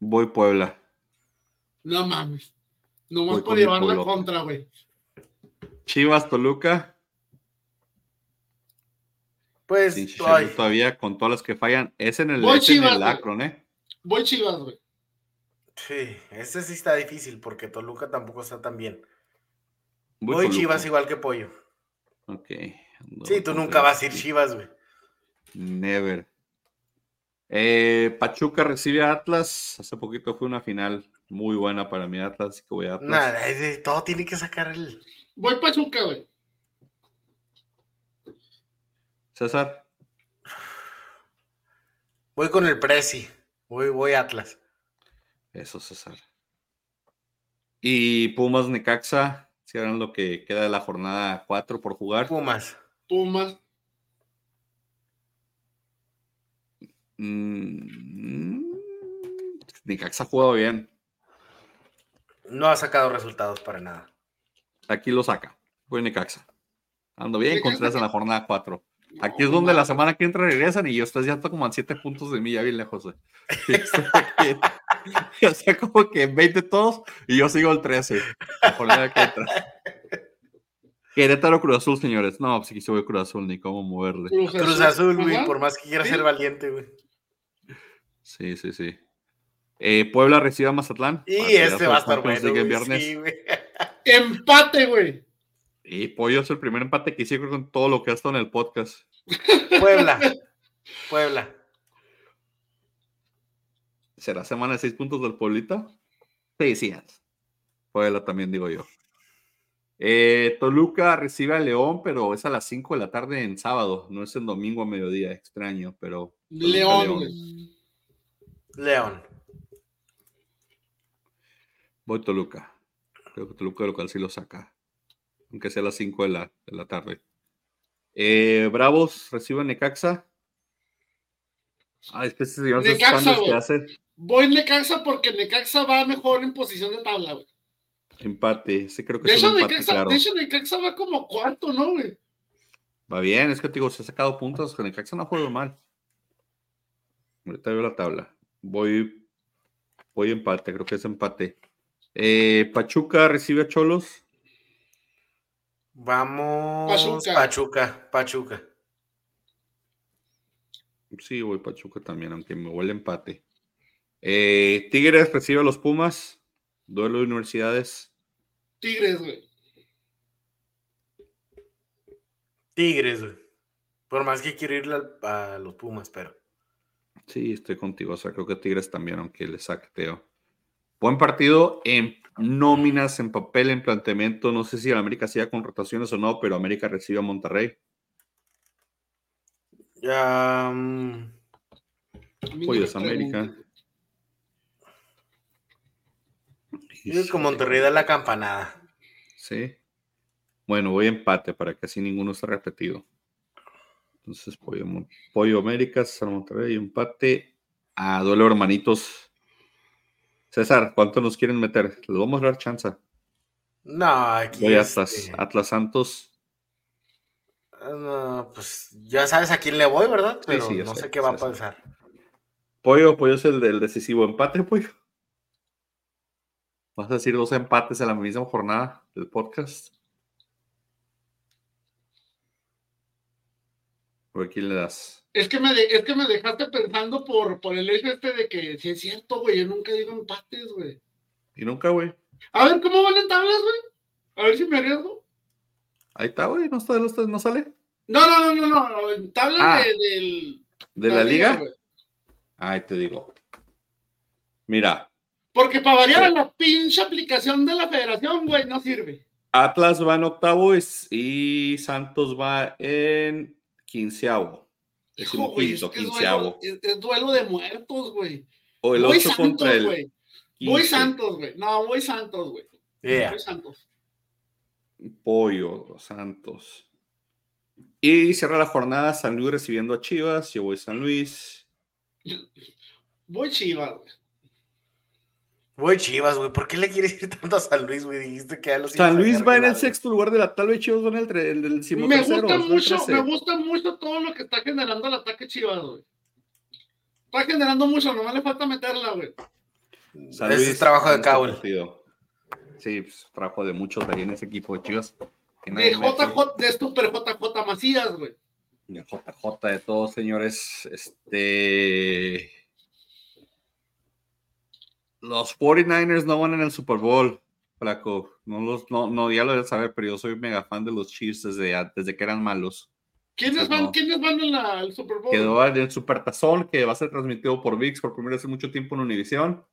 Voy Puebla. No mames. No más por llevar la contra, güey. Chivas, Toluca. Pues todavía con todas las que fallan, es en el, es en el Akron, ¿eh? Voy Chivas, güey. Sí, ese sí está difícil porque Toluca tampoco está tan bien. Voy, Chivas igual que Pollo. Ok. sí, tú nunca vas a ir Chivas, güey. Never. Eh, Pachuca recibe a Atlas. Hace poquito fue una final muy buena para mi Atlas, así que voy a Atlas. Nada, todo tiene que sacar el. Voy Pachuca, güey. César. Voy con el Prezi. Voy, voy Atlas. Eso, César. Y Pumas Necaxa, si eran lo que queda de la jornada 4 por jugar. Pumas. Pumas. Mm, Necaxa ha jugado bien. No ha sacado resultados para nada. Aquí lo saca. Voy Necaxa. Ando bien con tres en la jornada 4. Aquí es donde la semana que entra regresan y yo estoy ya como a 7 puntos de mí, ya bien lejos. *laughs* *laughs* o sea, como que 20 todos y yo sigo el 13. La jornada que entra. Querétaro Cruz Azul, señores. No, pues aquí se voy Cruz Azul, ni cómo moverle. Cruz Azul, güey, por más que quiera ser valiente, güey. Sí, sí, sí. Eh, Puebla recibe a Mazatlán. Y este va a estar bueno. Sí, *laughs* Empate, güey. Y Pollo es el primer empate que hice con todo lo que ha estado en el podcast. Puebla. Puebla. ¿Será semana de seis puntos del Pueblita? Sí, sí. Puebla también, digo yo. Eh, Toluca recibe a León, pero es a las 5 de la tarde en sábado, no es el domingo a mediodía, extraño, pero. León. León. Voy Toluca. Creo que Toluca local sí lo saca aunque sea a las 5 de la, de la tarde. Eh, Bravos reciben Necaxa. Ah, es que Necaxa, que hace. Voy Necaxa porque Necaxa va mejor en posición de tabla, güey. Empate, ese creo que de es un empate, Necaxa, claro. De hecho, Necaxa va como cuarto, ¿no, güey? Va bien, es que te digo, se ha sacado puntos, Necaxa no ha jugado mal. Ahorita veo la tabla. Voy, voy empate, creo que es empate. Eh, Pachuca recibe a Cholos. Vamos. Pachuca. Pachuca. Sí, voy Pachuca también, aunque me huele empate. Eh, Tigres recibe a los Pumas. Duelo de universidades. Tigres, güey. Tigres, güey. Por más que quiero ir a, los Pumas, pero. Sí, estoy contigo. O sea, creo que Tigres también, aunque le saque Teo. Buen partido en nóminas, en papel, en planteamiento. No sé si el América siga con rotaciones o no, pero América recibe a Monterrey. Ya. Um... Pues América. Es como Monterrey da la campanada. Sí. Bueno, voy a empate para que así ninguno esté repetido. Entonces, Pollo, Pollo América, San Monterrey, empate. A duelo hermanitos César, ¿cuánto nos quieren meter? Les vamos a dar chance. No, aquí. Voy Atlas, este Atlas Santos. Ah, no, pues ya sabes a quién le voy, ¿verdad? Pero sí, no sé, qué va a pasar. Pollo, Pollo es el del decisivo empate, Pollo. Vas a decir dos empates en la misma jornada del podcast. ¿Por quién le das? Es que, me es que me dejaste pensando por, por el hecho este de que si es cierto, güey, yo nunca digo empates, güey. Y nunca, güey. A ver, ¿cómo van en tablas, güey? A ver si me arriesgo. Ahí está, güey, ¿no, está, no sale? No, no, no, no, no, en tablas ah, de, del, de la, liga. Ahí te digo. Mira. Porque para variar la pinche aplicación de la federación, güey, no sirve. Atlas va en octavo y Santos va en quinceavo. Hijo, güey, es, duelo, es, duelo, de muertos, güey. O el 8 contra el. Voy Santos, güey. No, voy Santos, güey. Voy Santos. Pollo, Santos. Y cierra la jornada San Luis recibiendo a Chivas. Yo voy San Luis. Voy Chivas, güey. Voy Chivas, güey. ¿Por qué le quieres ir tanto a San Luis, güey? Dijiste que a los San Luis va en el sexto lugar de la tal vez Chivas va en el, el, el, Me gusta mucho, me gusta mucho todo lo que está generando el ataque Chivas, güey. Está generando mucho, nomás le falta meterla, güey. San Luis, es trabajo de Caul. Sí, pues, trabajo de muchos ahí en ese equipo de Chivas. De JJ, de Super JJ Macías, güey. De JJ de todos, señores. Este los 49ers no van en el Super Bowl, flaco. No los, no, no, ya lo debes saber, pero yo soy mega fan de los Chiefs desde, desde que eran malos. ¿Quiénes van, ¿quiénes van en la, al Super Bowl? Quedó el Supertazón, que va a ser transmitido por VIX por primera vez en mucho tiempo en Univision.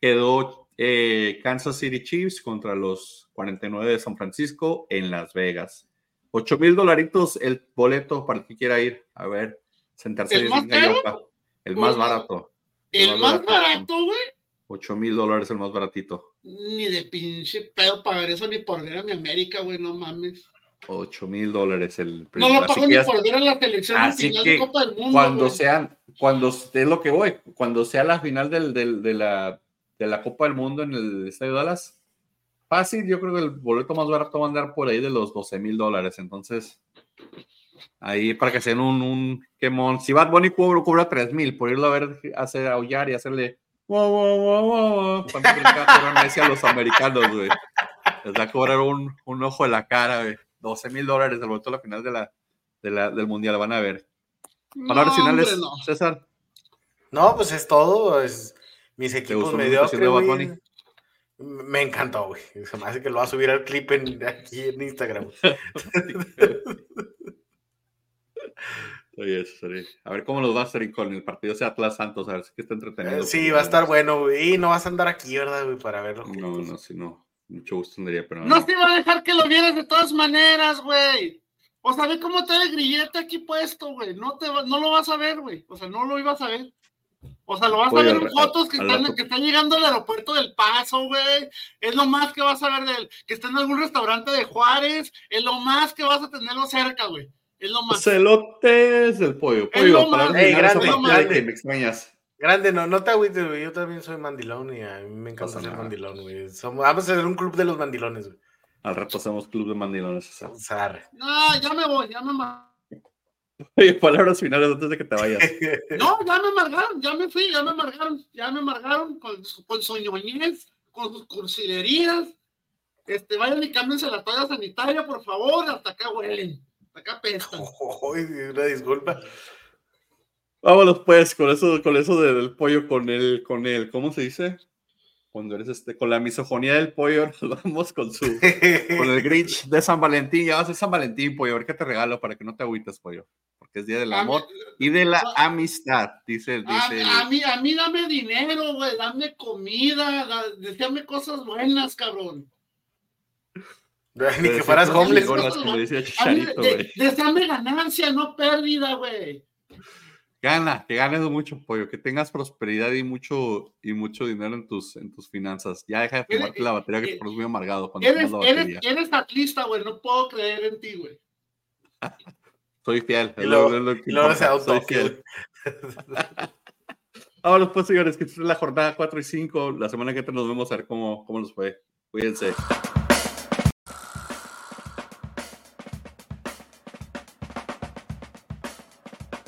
Quedó eh, Kansas City Chiefs contra los 49 de San Francisco en Las Vegas. 8 mil dolaritos el boleto para el que quiera ir a ver, sentarse ¿El más caro? El más barato. El, más, barato, güey. 8 mil dólares el más baratito. Ni de pinche pedo pagar eso ni por ver a mi América, güey, no mames. 8 mil dólares el No lo pago ni por ver a la selección así final que de Copa del Mundo. Cuando sean, cuando es lo que voy, cuando sea la final del, del, de, la, de la Copa del Mundo en el Estadio Dallas, fácil, yo creo que el boleto más barato va a andar por ahí de los 12 mil dólares. Entonces, ahí para que sean un, un quemón. Si Bad Bunny cobra, cobra 3 mil por irlo a ver, hacer aullar y hacerle wow, wow, wow, wow. ¿Cuánto creen que va a cobrar Messi a los americanos, güey? Les va a cobrar un, un ojo de la cara, güey. 12 mil dólares el boleto a la final de la, de la, del mundial, van a ver. Palabras No, finales, hombre, no. César. No, pues es todo. Es, mis equipos mediocres? Me encantó, güey. Se me hace que lo va a subir al clip en, *laughs* aquí en Instagram. *laughs* Oye, sorry. A ver cómo nos va a hacer con el partido de Atlas Santos, a ver si que está entretenido. Eh, sí, va a estar bueno, güey. Y no vas a andar aquí, ¿verdad, güey? Para verlo. No, no, si no. Mucho gusto tendría, pero no. No te iba a dejar que lo vieras de todas maneras, güey. O sea, ve cómo te el grillete aquí puesto, güey. No, te va- no lo vas a ver, güey. O sea, no lo ibas a ver. O sea, lo vas a ver en fotos que están, rato- que están llegando al aeropuerto del Paso, güey. Es lo más que vas a ver de él. Que está en algún restaurante de Juárez. Es lo más que vas a tenerlo cerca, güey. Es lo más. Pollo. Es Pollo, lo para más- finales, Ey, grande, que me extrañas. Grande, no, no te agüites, güey. Yo también soy mandilón y a mí me encanta ser mandilón, güey. Somos, vamos a ser un club de los mandilones, güey. Al rato hacemos club de mandilones. César. O sea, arre. No, ya me voy, ya me Oye, palabras finales antes de que te vayas. *laughs* No, ya me amargaron, ya me fui, ya me amargaron, ya me amargaron con, su- con su ñoñez, con sus cursilerías. Este, vayan y cámbiense la toalla sanitaria, por favor, hasta acá huelen, hasta acá pestan. *laughs* Uy, una disculpa. Vámonos pues con eso, con eso de- del pollo, con el, con el, ¿cómo se dice? Cuando eres este, con la misofonía del pollo, *laughs* nos vamos con su, con el Grinch de San Valentín. Ya va a ser San Valentín, pollo. A ver qué te regalo para que no te agüites, pollo. Porque es día del mí- amor y de la amistad, dice, dice. a mí, a mí dame dinero, güey, dame comida, da- deseame cosas buenas, cabrón. Ni que fueras cosas homeless. deseame ganancia, no pérdida, güey. Gana, que ganes mucho, pollo, que tengas prosperidad y mucho, y mucho dinero en tus, en tus finanzas. Ya deja de Eres- fumarte la batería que te eh, pones muy amargado cuando Eres, fumas la eres, batería. eres atlista, güey, no puedo creer en ti, güey. *laughs* Soy fiel. Y luego- lo- lo que Y luego se importa, soy auto. fiel. Ahora *laughs* pues, señores, que es la jornada 4 y 5. La semana que entra nos vemos a ver cómo, cómo nos fue. Cuídense.